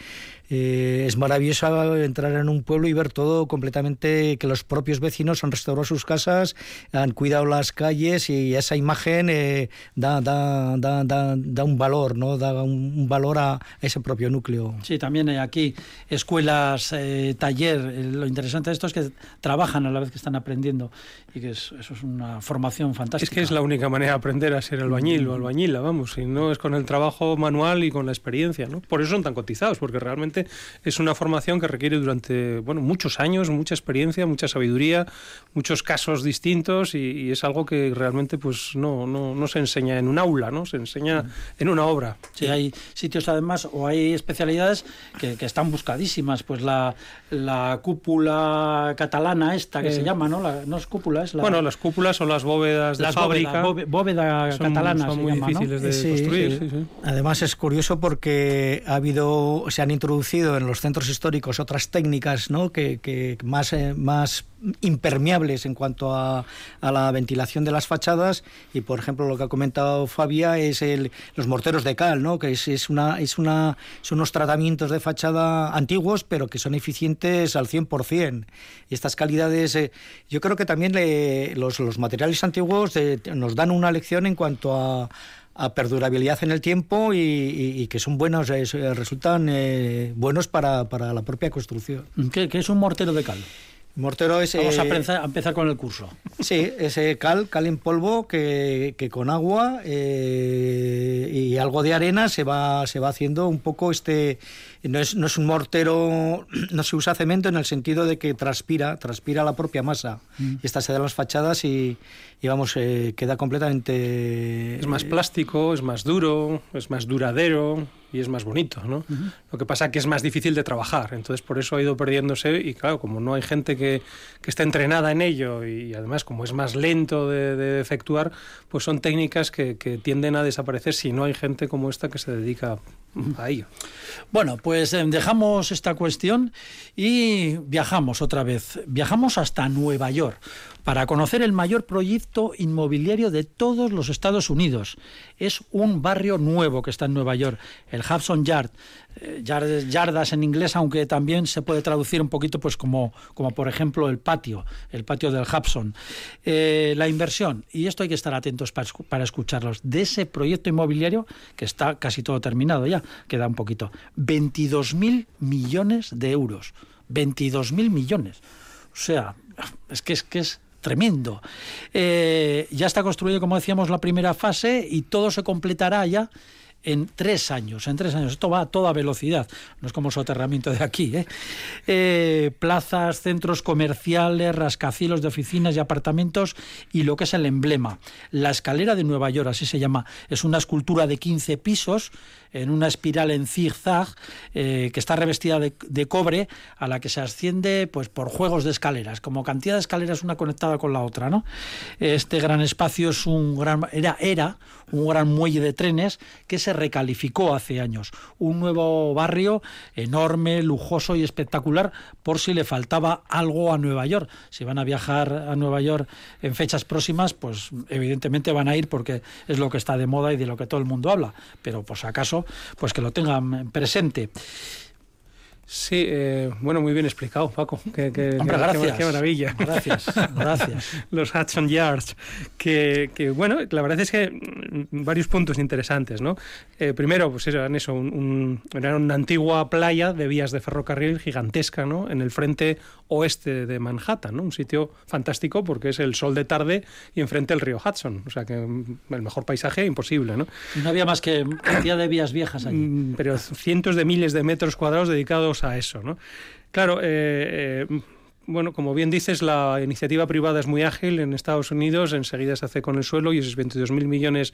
Eh, es maravilloso entrar en un pueblo y ver todo completamente, que los propios vecinos han restaurado sus casas, han cuidado las calles y esa imagen eh, da, da, da, da, un valor, ¿no? da un, valor a, ese propio núcleo. Sí, también hay aquí escuelas, eh, taller. Lo interesante de esto es que trabajan a la vez que están aprendiendo y que es, eso es una formación fantástica. Es que es la única manera de aprender a ser albañil o albañila, vamos, y no es con el trabajo manual y con la experiencia, ¿no? Por eso son tan cotizados, porque realmente es una formación que requiere durante, bueno, muchos años, mucha experiencia, mucha sabiduría, muchos casos distintos y, y es algo que realmente pues no, no, no, se enseña en un aula, ¿no? Se enseña en una obra. Sí, hay sitios además o hay especialidades que, que están buscadísimas, pues la, la cúpula catalana esta que eh, se llama, ¿no? La, no es cúpula, es la... Bueno, las cúpulas son las bóvedas de las fábrica. Bóveda, bóveda son, catalana son muy llama, difíciles ¿no? de sí, construir. Sí. Sí, sí. Además es curioso porque ha habido, se han introducido en los centros históricos otras técnicas, ¿no? Que, que más, eh, más impermeables en cuanto a, a, la ventilación de las fachadas y por ejemplo lo que ha comentado Fabia es el, los morteros de cal ¿no? que es, una, es una son unos tratamientos de fachada antiguos pero que son eficientes al 100% y estas calidades eh, yo creo que también le, los, los materiales antiguos eh, nos dan una lección en cuanto a a perdurabilidad en el tiempo y, que son buenos, resultan eh, buenos para, para, la propia construcción. ¿Qué, ¿Qué, es un mortero de cal? Mortero es. Vamos eh, a, empezar, a, empezar, con el curso. Sí, ese cal, cal en polvo que, que con agua eh, y algo de arena se va, se va haciendo un poco este. No es, no es un mortero, no se usa cemento en el sentido de que transpira, transpira la propia masa. Mm. Y esta se da las fachadas y, y vamos, eh, queda completamente. Es más plástico, es más duro, es más duradero y es más bonito, ¿no? Uh -huh. Lo que pasa es que es más difícil de trabajar, entonces por eso ha ido perdiéndose y claro, como no hay gente que, que esté entrenada en ello y además como es más lento de, de efectuar, pues son técnicas que, que, tienden a desaparecer si no hay gente como esta que se dedica A ello. Bueno, pues eh, dejamos esta cuestión y viajamos otra vez. Viajamos hasta Nueva York para conocer el mayor proyecto inmobiliario de todos los Estados Unidos. Es un barrio nuevo que está en Nueva York, el Hudson Yard. Eh, yardas en inglés, aunque también se puede traducir un poquito pues como, como por ejemplo el patio, el patio del Hudson. Eh, la inversión, y esto hay que estar atentos para, para escucharlos, de ese proyecto inmobiliario que está casi todo terminado ya, queda un poquito, 22.000 millones de euros. 22.000 millones. O sea, es que es que es tremendo. Eh, ya está construido, como decíamos, la primera fase y todo se completará ya en tres años. En tres años. Esto va a toda velocidad. No es como soterramiento de aquí. ¿eh? Eh, plazas, centros comerciales, rascacielos de oficinas y apartamentos y lo que es el emblema. La escalera de Nueva York, así se llama. Es una escultura de 15 pisos en una espiral en zigzag eh, que está revestida de, cobre a la que se asciende pues por juegos de escaleras, como cantidad de escaleras una conectada con la otra. ¿no? Este gran espacio es un gran, era, era un gran muelle de trenes que se recalificó hace años. Un nuevo barrio enorme, lujoso y espectacular por si le faltaba algo a Nueva York. Si van a viajar a Nueva York en fechas próximas, pues evidentemente van a ir porque es lo que está de moda y de lo que todo el mundo habla. Pero si acaso pues que lo tengan presente. Sí, eh, bueno, muy bien explicado, Paco. Qué, gracias. Qué, maravilla. Gracias, gracias. Los Hudson Yards. Que, que, bueno, la verdad es que mm, varios puntos interesantes, ¿no? Eh, primero, pues eran eso, un, era una antigua playa de vías de ferrocarril gigantesca, ¿no? En el frente oeste de Manhattan, ¿no? Un sitio fantástico porque es el sol de tarde y enfrente el río Hudson. O sea que mm, el mejor paisaje imposible, ¿no? no había más que cantidad de vías viejas allí. Mm, pero cientos de miles de metros cuadrados dedicados a eso. ¿no? Claro, eh, eh, bueno, como bien dices, la iniciativa privada es muy ágil en Estados Unidos, enseguida se hace con el suelo y esos 22.000 millones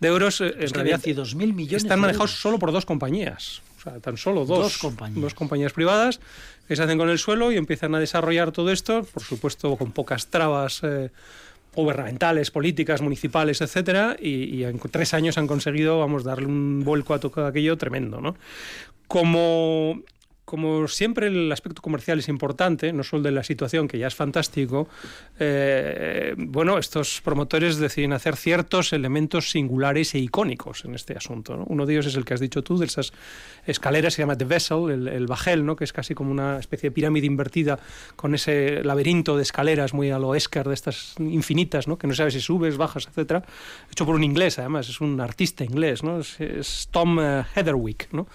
de euros eh, en realidad millones están manejados solo por dos compañías. O sea, tan solo dos, dos, compañías. dos compañías privadas que se hacen con el suelo y empiezan a desarrollar todo esto, por supuesto con pocas trabas gubernamentales, políticas, municipales, etcétera, y, y, en tres años han conseguido, vamos, darle un vuelco a todo aquello tremendo, ¿no? Como como siempre el aspecto comercial es importante, no solo de la situación, que ya es fantástico, eh, bueno, estos promotores deciden hacer ciertos elementos singulares e icónicos en este asunto. Uno de ellos es el que has dicho tú, de esas escaleras, se llama The Vessel, el, el bajel, ¿no? que es casi como una especie de pirámide invertida con ese laberinto de escaleras muy a lo de estas infinitas, ¿no? que no sabes si subes, bajas, etcétera, hecho por un inglés, además, es un artista inglés, ¿no? es, Tom uh, Heatherwick, ¿no?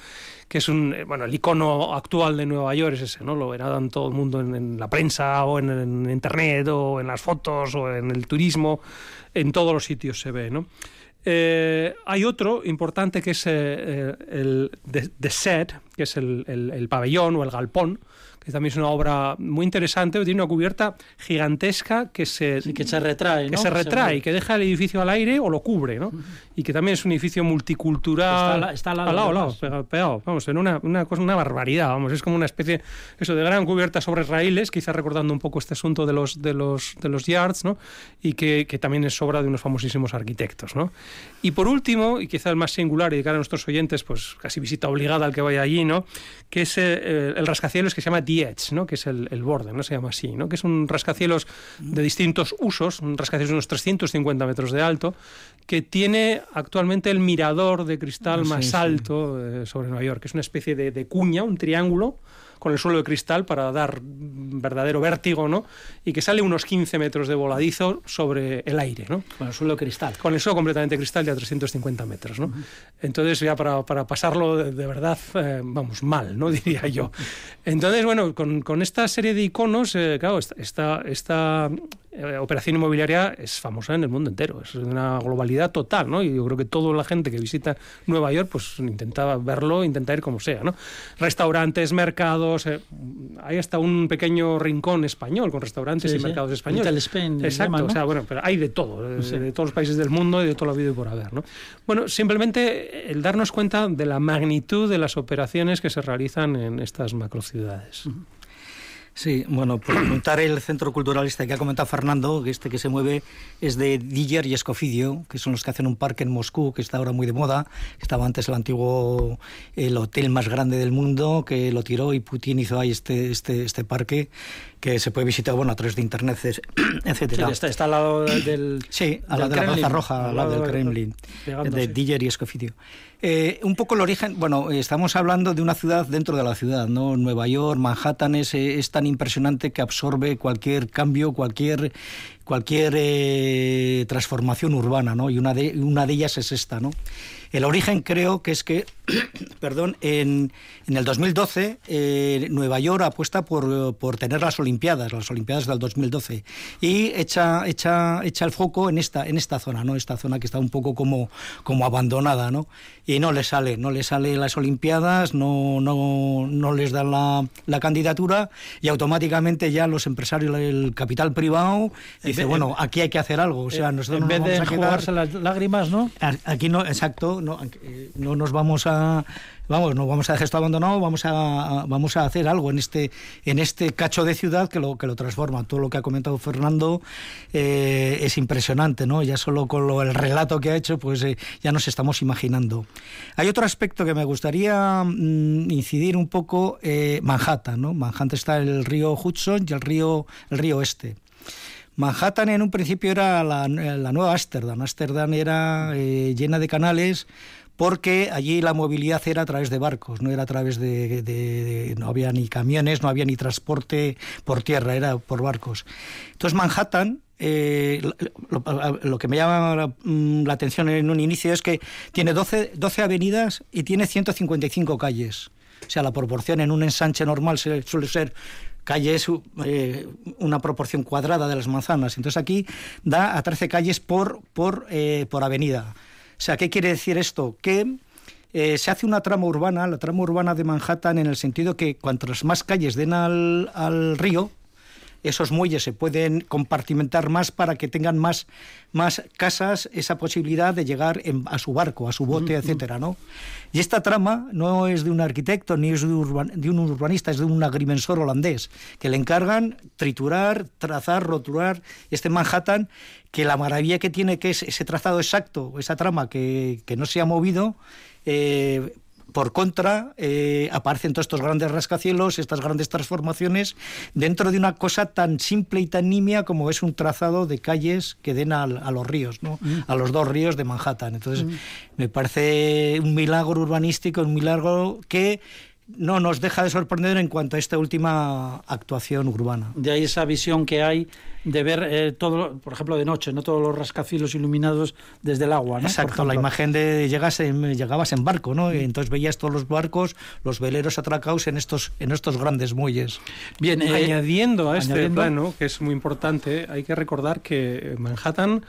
Que es un, eh, bueno, el icono actual de Nueva York es ese, ¿no? Lo verán todo el mundo en, la prensa o en, internet o en las fotos o en el turismo, en todos los sitios se ve, ¿no? Eh, hay otro importante que es eh, el The, Set, que es el, el, pabellón o el galpón, que también es una obra muy interesante, tiene una cubierta gigantesca que se, que se retrae, que se retrae, que deja el edificio al aire o lo cubre, ¿no? Y que también es un edificio multicultural. Está, al lado, al lado, pegado, vamos, en una, una, cosa, una barbaridad, vamos, es como una especie eso de gran cubierta sobre raíles, quizás recordando un poco este asunto de los de los de los yards, ¿no? Y que, que también es obra de unos famosísimos arquitectos, ¿no? Y por último, y quizás el más singular y de cara a nuestros oyentes, pues casi visita obligada al que vaya allí, ¿no? Que es eh, el rascacielos que se llama Edge, ¿no? que es el, borde, no se llama así, ¿no? que es un rascacielos de distintos usos, un rascacielos de unos 350 metros de alto, que tiene actualmente el mirador de cristal ah, más alto eh, sobre Nueva York, que es una especie de, de cuña, un triángulo con el suelo de cristal para dar verdadero vértigo, ¿no? Y que sale unos 15 metros de voladizo sobre el aire, ¿no? Con el suelo de cristal. Con el suelo completamente cristal de a 350 metros, ¿no? Entonces ya para, para pasarlo de, verdad, eh, vamos, mal, ¿no? Diría yo. Entonces, bueno, con, con esta serie de iconos, eh, claro, esta, esta eh, operación inmobiliaria es famosa en el mundo entero, es una globalidad total, ¿no? Y yo creo que toda la gente que visita Nueva York, pues intenta verlo, intenta ir como sea, ¿no? Restaurantes, mercados, eh, hay hasta un pequeño rincón español con restaurantes y mercados españoles. Spain, Exacto, o sea, bueno, pero hay de todo, eh, de, todos los países del mundo y de todo lo habido y por haber, ¿no? Bueno, simplemente el darnos cuenta de la magnitud de las operaciones que se realizan en estas macrociudades. Sí, bueno, por contar el centro cultural este que ha comentado Fernando, que este que se mueve es de Diger y Escofidio, que son los que hacen un parque en Moscú, que está ahora muy de moda, estaba antes el antiguo, el hotel más grande del mundo, que lo tiró y Putin hizo ahí este, este, este parque, que se puede visitar, bueno, a través de internet, etcétera. Sí, está, está, al lado del... Sí, al lado de la Plaza Roja, al lado del Kremlin, de Diger y Escofidio. Eh, un poco el origen, bueno, estamos hablando de una ciudad dentro de la ciudad, ¿no? Nueva York, Manhattan es, es tan impresionante que absorbe cualquier cambio, cualquier cualquier eh, transformación urbana, ¿no? Y una de, una de ellas es esta, ¿no? El origen creo que es que, perdón, en, en, el 2012 eh, Nueva York apuesta por, por, tener las Olimpiadas, las Olimpiadas del 2012, y echa, echa, echa el foco en esta, en esta zona, ¿no? Esta zona que está un poco como, como abandonada, ¿no? Y no le sale, no le sale las Olimpiadas, no, no, no les dan la, la candidatura y automáticamente ya los empresarios, el capital privado, dice, bueno, aquí hay que hacer algo. O sea, nosotros en vez de jugarse las lágrimas, ¿no? Aquí no, exacto, no, no nos vamos a vamos, no vamos a dejar esto abandonado, vamos a, vamos a hacer algo en este, en este cacho de ciudad que lo, que lo transforma. Todo lo que ha comentado Fernando eh, es impresionante, ¿no? Ya solo con lo, el relato que ha hecho, pues eh, ya nos estamos imaginando. Hay otro aspecto que me gustaría mm, incidir un poco, eh, Manhattan, ¿no? Manhattan está el río Hudson y el río, el río Este. Manhattan en un principio era la, nueva Ámsterdam. Ámsterdam era eh, llena de canales porque allí la movilidad era a través de barcos, no era a través de, no había ni camiones, no había ni transporte por tierra, era por barcos. Entonces Manhattan eh, lo, lo, que me llama la, mm, la, atención en un inicio es que tiene 12, 12 avenidas y tiene 155 calles. O sea, la proporción en un ensanche normal suele ser calles, eh, una proporción cuadrada de las manzanas. Entonces aquí da a 13 calles por, por, eh, por avenida. O sea, ¿qué quiere decir esto? Que eh, se hace una trama urbana, la trama urbana de Manhattan, en el sentido que cuantas más calles den al, al río, esos muelles se pueden compartimentar más para que tengan más, más casas, esa posibilidad de llegar en, a su barco, a su bote, etcétera, ¿no? Y esta trama no es de un arquitecto ni es de, urban, de un urbanista, es de un agrimensor holandés, que le encargan triturar, trazar, rotular este Manhattan, que la maravilla que tiene que es ese trazado exacto, esa trama que, que no se ha movido, eh, por contra, eh, aparecen todos estos grandes rascacielos, estas grandes transformaciones, dentro de una cosa tan simple y tan nimia como es un trazado de calles que den a, a los ríos, ¿no? Mm. a los dos ríos de Manhattan. Entonces, mm. me parece un milagro urbanístico, un milagro que no nos deja de sorprender en cuanto a esta última actuación urbana. De ahí esa visión que hay de ver eh, todo, por ejemplo, de noche, no todos los rascacielos iluminados desde el agua, ¿no? Exacto, la imagen de llegas en, llegabas en barco, ¿no? Y entonces veías todos los barcos, los veleros atracados en estos en estos grandes muelles. Bien, eh, añadiendo a este añadiendo... plano, que es muy importante, hay que recordar que Manhattan,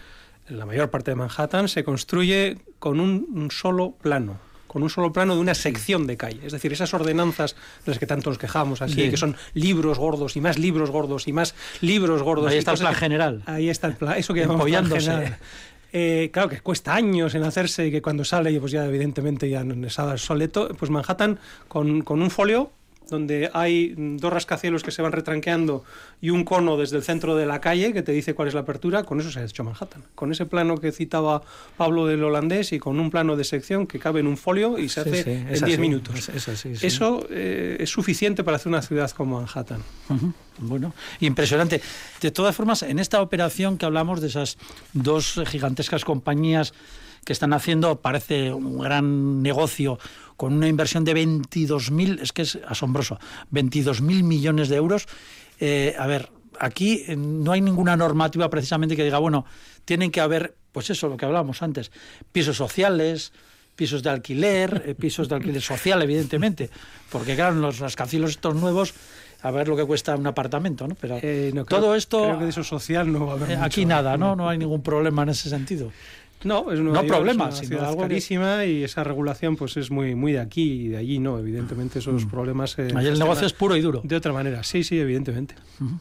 la mayor parte de Manhattan, se construye con un, un solo plano con un solo plano de una sección de calle. Es decir, esas ordenanzas de las que tanto nos quejamos aquí, Bien. que son libros gordos y más libros gordos y más libros gordos. Ahí está el plan que, general. Ahí está el plan, eso que llamamos plan general. Eh, claro que cuesta años en hacerse y que cuando sale pues ya evidentemente ya está soleto, pues Manhattan con, con un folio donde hay dos rascacielos que se van retranqueando y un cono desde el centro de la calle que te dice cuál es la apertura, con eso se ha hecho Manhattan. Con ese plano que citaba Pablo del holandés y con un plano de sección que cabe en un folio y se hace sí, sí, en 10 minutos. Es, es así, eso eh, es suficiente para hacer una ciudad como Manhattan. Uh -huh. Bueno, impresionante. De todas formas, en esta operación que hablamos de esas dos gigantescas compañías que están haciendo, parece un gran negocio con una inversión de 22.000, es que es asombroso, 22.000 millones de euros. Eh, a ver, aquí no hay ninguna normativa precisamente que diga, bueno, tienen que haber, pues eso, lo que hablábamos antes, pisos sociales, pisos de alquiler, eh, pisos de alquiler social, evidentemente, porque claro, los rascacielos estos nuevos a ver lo que cuesta un apartamento, ¿no? Pero eh, no, todo esto creo que de eso social no va a haber eh, mucho, aquí nada, ¿no? No hay ningún problema en ese sentido. No, es no problema, una sino ciudad algo carísima que... y esa regulación pues es muy muy de aquí y de allí no, evidentemente esos mm. problemas. Eh, Ahí el negocio es puro y duro. De otra manera, sí, sí, evidentemente. Uh -huh.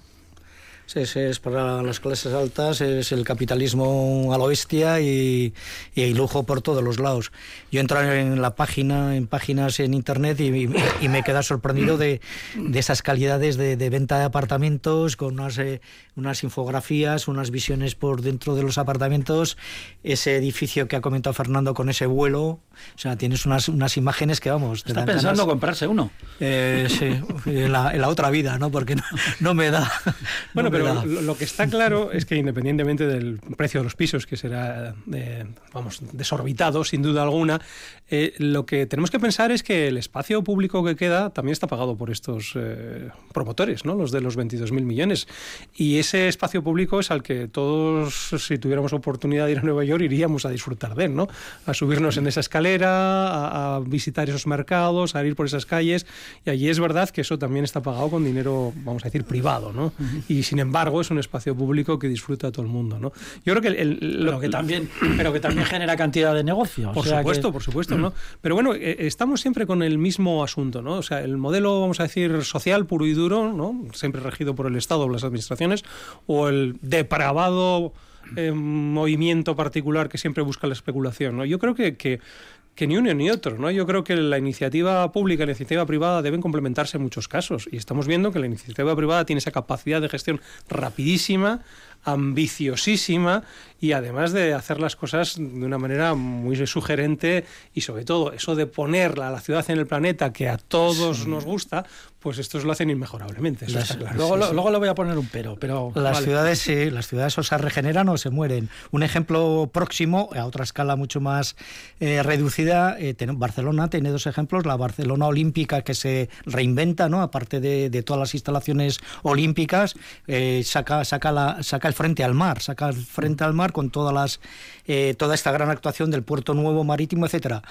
Sí, es para las clases altas, es el capitalismo a la bestia y, y lujo por todos los lados. Yo entro en la página, en páginas en internet y, me he quedado sorprendido de, de esas calidades de, venta de apartamentos con unas, eh, unas infografías, unas visiones por dentro de los apartamentos, ese edificio que ha comentado Fernando con ese vuelo, o sea, tienes unas, unas imágenes que vamos. Está pensando comprarse uno. Eh, sí, en la, en la, otra vida, ¿no? Porque no, no me da. Bueno, pero lo que está claro es que independientemente del precio de los pisos, que será, vamos, desorbitado sin duda alguna, eh, lo que tenemos que pensar es que el espacio público que queda también está pagado por estos eh, promotores, ¿no? los de los 22.000 millones. Y ese espacio público es al que todos, si tuviéramos oportunidad de ir a Nueva York, iríamos a disfrutar de él, ¿no? a subirnos en esa escalera, a, visitar esos mercados, a ir por esas calles. Y allí es verdad que eso también está pagado con dinero, vamos a decir, privado. ¿no? Y sin embargo, es un espacio público que disfruta todo el mundo, ¿no? Yo creo que lo que también, pero que también genera cantidad de negocios. Por supuesto, por supuesto, ¿no? Pero bueno, eh, estamos siempre con el mismo asunto, ¿no? O sea, el modelo, vamos a decir, social puro y duro, ¿no? Siempre regido por el Estado o las administraciones, o el depravado eh, movimiento particular que siempre busca la especulación, ¿no? Yo creo que, que que ni uno ni otro, ¿no? Yo creo que la iniciativa pública y la iniciativa privada deben complementarse en muchos casos y estamos viendo que la iniciativa privada tiene esa capacidad de gestión rapidísima, ambiciosísima y además de hacer las cosas de una manera muy sugerente y sobre todo eso de ponerla a la ciudad en el planeta que a todos nos gusta, pues estos lo hacen inmejorablemente. luego, luego le voy a poner un pero. pero las ciudades sí, las ciudades o se regeneran o se mueren. Un ejemplo próximo, a otra escala mucho más eh, reducida, eh, Barcelona tiene dos ejemplos. La Barcelona Olímpica que se reinventa, ¿no? aparte de, todas las instalaciones olímpicas, eh, saca, saca, la, saca frente al mar, saca el frente al mar con todas las, eh, toda esta gran actuación del puerto nuevo marítimo, etcétera.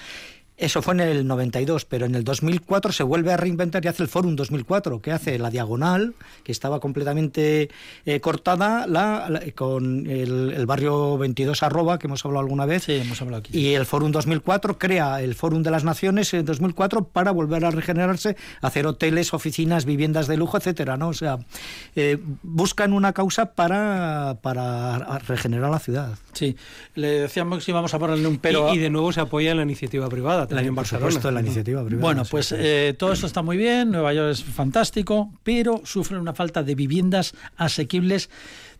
Eso fue en el 92, pero en el 2004 se vuelve a reinventar y hace el Fórum 2004, que hace la diagonal, que estaba completamente eh, cortada, la, con el, barrio 22 arroba, que hemos hablado alguna vez. Sí, hemos hablado aquí. Y el Fórum 2004 crea el Fórum de las Naciones en 2004 para volver a regenerarse, hacer hoteles, oficinas, viviendas de lujo, etcétera, ¿no? O sea, eh, buscan una causa para, para regenerar la ciudad. Sí, le decíamos que íbamos a ponerle un pero. Y, y de nuevo se apoya en la iniciativa privada la, la iniciativa privada. Bueno, pues eh, todo esto está muy bien, Nueva York es fantástico, pero sufre una falta de viviendas asequibles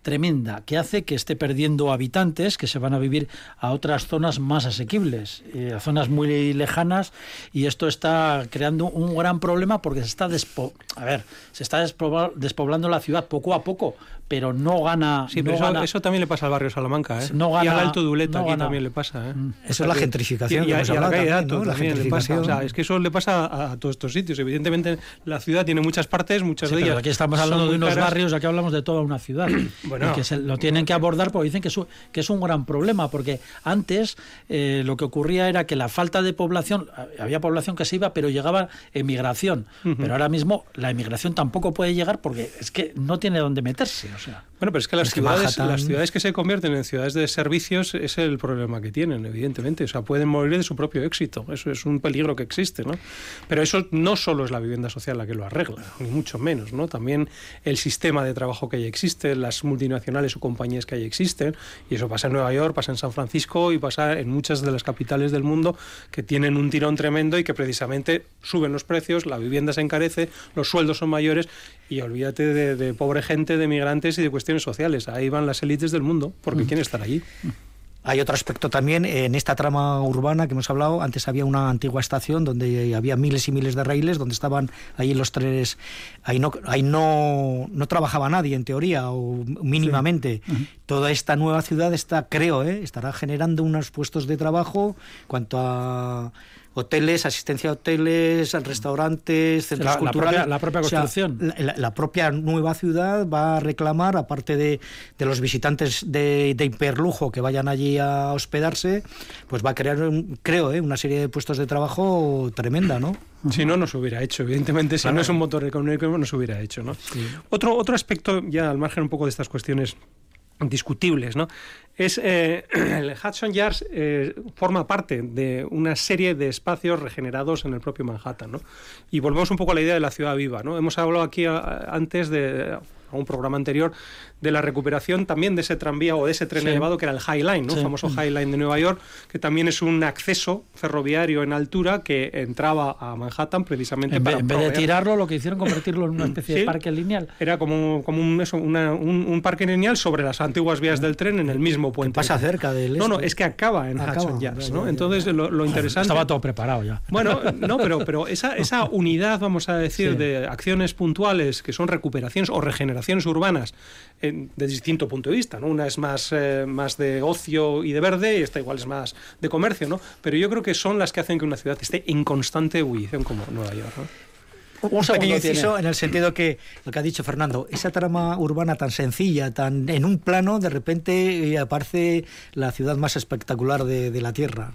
tremenda que hace que esté perdiendo habitantes que se van a vivir a otras zonas más asequibles, eh, a zonas muy lejanas y esto está creando un gran problema porque se está despo a ver, se está despoblando la ciudad poco a poco, pero no gana. Sí, pero eso, también le pasa al barrio Salamanca, ¿eh? No y al Alto Duleta aquí también le pasa, ¿eh? Mm. Eso es la gentrificación. Y, a, la calle también, le pasa. O sea, es que eso le pasa a, todos estos sitios. Evidentemente, la ciudad tiene muchas partes, muchas de ellas. aquí estamos hablando de unos barrios, aquí hablamos de toda una ciudad. bueno, y que se lo tienen que abordar porque dicen que es, que es un gran problema, porque antes eh, lo que ocurría era que la falta de población, había población que se iba, pero llegaba emigración. Pero ahora mismo la emigración tampoco puede llegar porque es que no tiene dónde meterse. Sea. Bueno, pero es que las, ciudades, las ciudades que se convierten en ciudades de servicios es el problema que tienen, evidentemente. O sea, pueden morir de su propio éxito. Eso es un peligro que existe, ¿no? Pero eso no solo es la vivienda social la que lo arregla, ni mucho menos, ¿no? También el sistema de trabajo que ya existe, las multinacionales o compañías que ahí existen, y eso pasa en Nueva York, pasa en San Francisco y pasa en muchas de las capitales del mundo que tienen un tirón tremendo y que precisamente suben los precios, la vivienda se encarece, los sueldos son mayores y olvídate de, de pobre gente, de migrantes y de cuestiones sociales. Ahí van las élites del mundo porque mm. quieren estar allí. Hay otro aspecto también en esta trama urbana que hemos hablado. Antes había una antigua estación donde había miles y miles de raíles, donde estaban ahí los trenes. Ahí no, ahí no, no trabajaba nadie en teoría o mínimamente. Toda esta nueva ciudad está, creo, ¿eh? estará generando unos puestos de trabajo cuanto a hoteles, asistencia a hoteles, restaurantes, centros culturales. La propia, construcción. la, propia nueva ciudad va a reclamar, aparte de, de los visitantes de, de, hiperlujo que vayan allí a hospedarse, pues va a crear, creo, ¿eh? una serie de puestos de trabajo tremenda, ¿no? Si no, no se hubiera hecho. Evidentemente, si no es un motor económico, no se hubiera hecho. ¿no? Otro, otro aspecto, ya al margen un poco de estas cuestiones discutibles, ¿no? Es eh, el Hudson Yards eh, forma parte de una serie de espacios regenerados en el propio Manhattan, ¿no? Y volvemos un poco a la idea de la ciudad viva, ¿no? Hemos hablado aquí antes de un programa anterior, de la recuperación también de ese tranvía o de ese tren elevado que era el High Line, ¿no? el famoso High Line de Nueva York, que también es un acceso ferroviario en altura que entraba a Manhattan precisamente en para vez, en vez de tirarlo, lo que hicieron convertirlo en una especie de parque lineal. Era como, como un, eso, una, un, un, parque lineal sobre las antiguas vías del tren en el mismo puente. pasa cerca del No, no, es que acaba en acaba, Hudson Yards, ¿no? Entonces lo, lo, interesante... Estaba todo preparado ya. Bueno, no, pero, pero esa, esa unidad, vamos a decir, de acciones puntuales que son recuperaciones o regeneraciones urbanas en, de distinto punto de vista, ¿no? Una es más, eh, más de ocio y de verde y esta igual es más de comercio, ¿no? Pero yo creo que son las que hacen que una ciudad esté en constante ebullición como Nueva York, ¿no? Un pequeño inciso en el sentido que lo que ha dicho Fernando, esa trama urbana tan sencilla, tan en un plano, de repente aparece la ciudad más espectacular de, de la Tierra.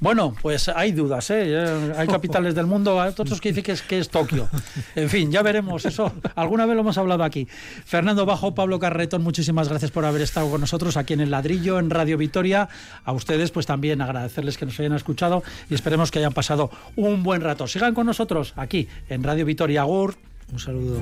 Bueno, pues hay dudas, ¿eh? Hay capitales del mundo, hay otros que dicen que es, Tokio. En fin, ya veremos eso. Alguna vez lo hemos hablado aquí. Fernando Bajo, Pablo Carretón, muchísimas gracias por haber estado con nosotros aquí en El Ladrillo, en Radio Vitoria. A ustedes, pues también agradecerles que nos hayan escuchado y esperemos que hayan pasado un buen rato. Sigan con nosotros aquí en Radio Vitoria. Agur. Un saludo.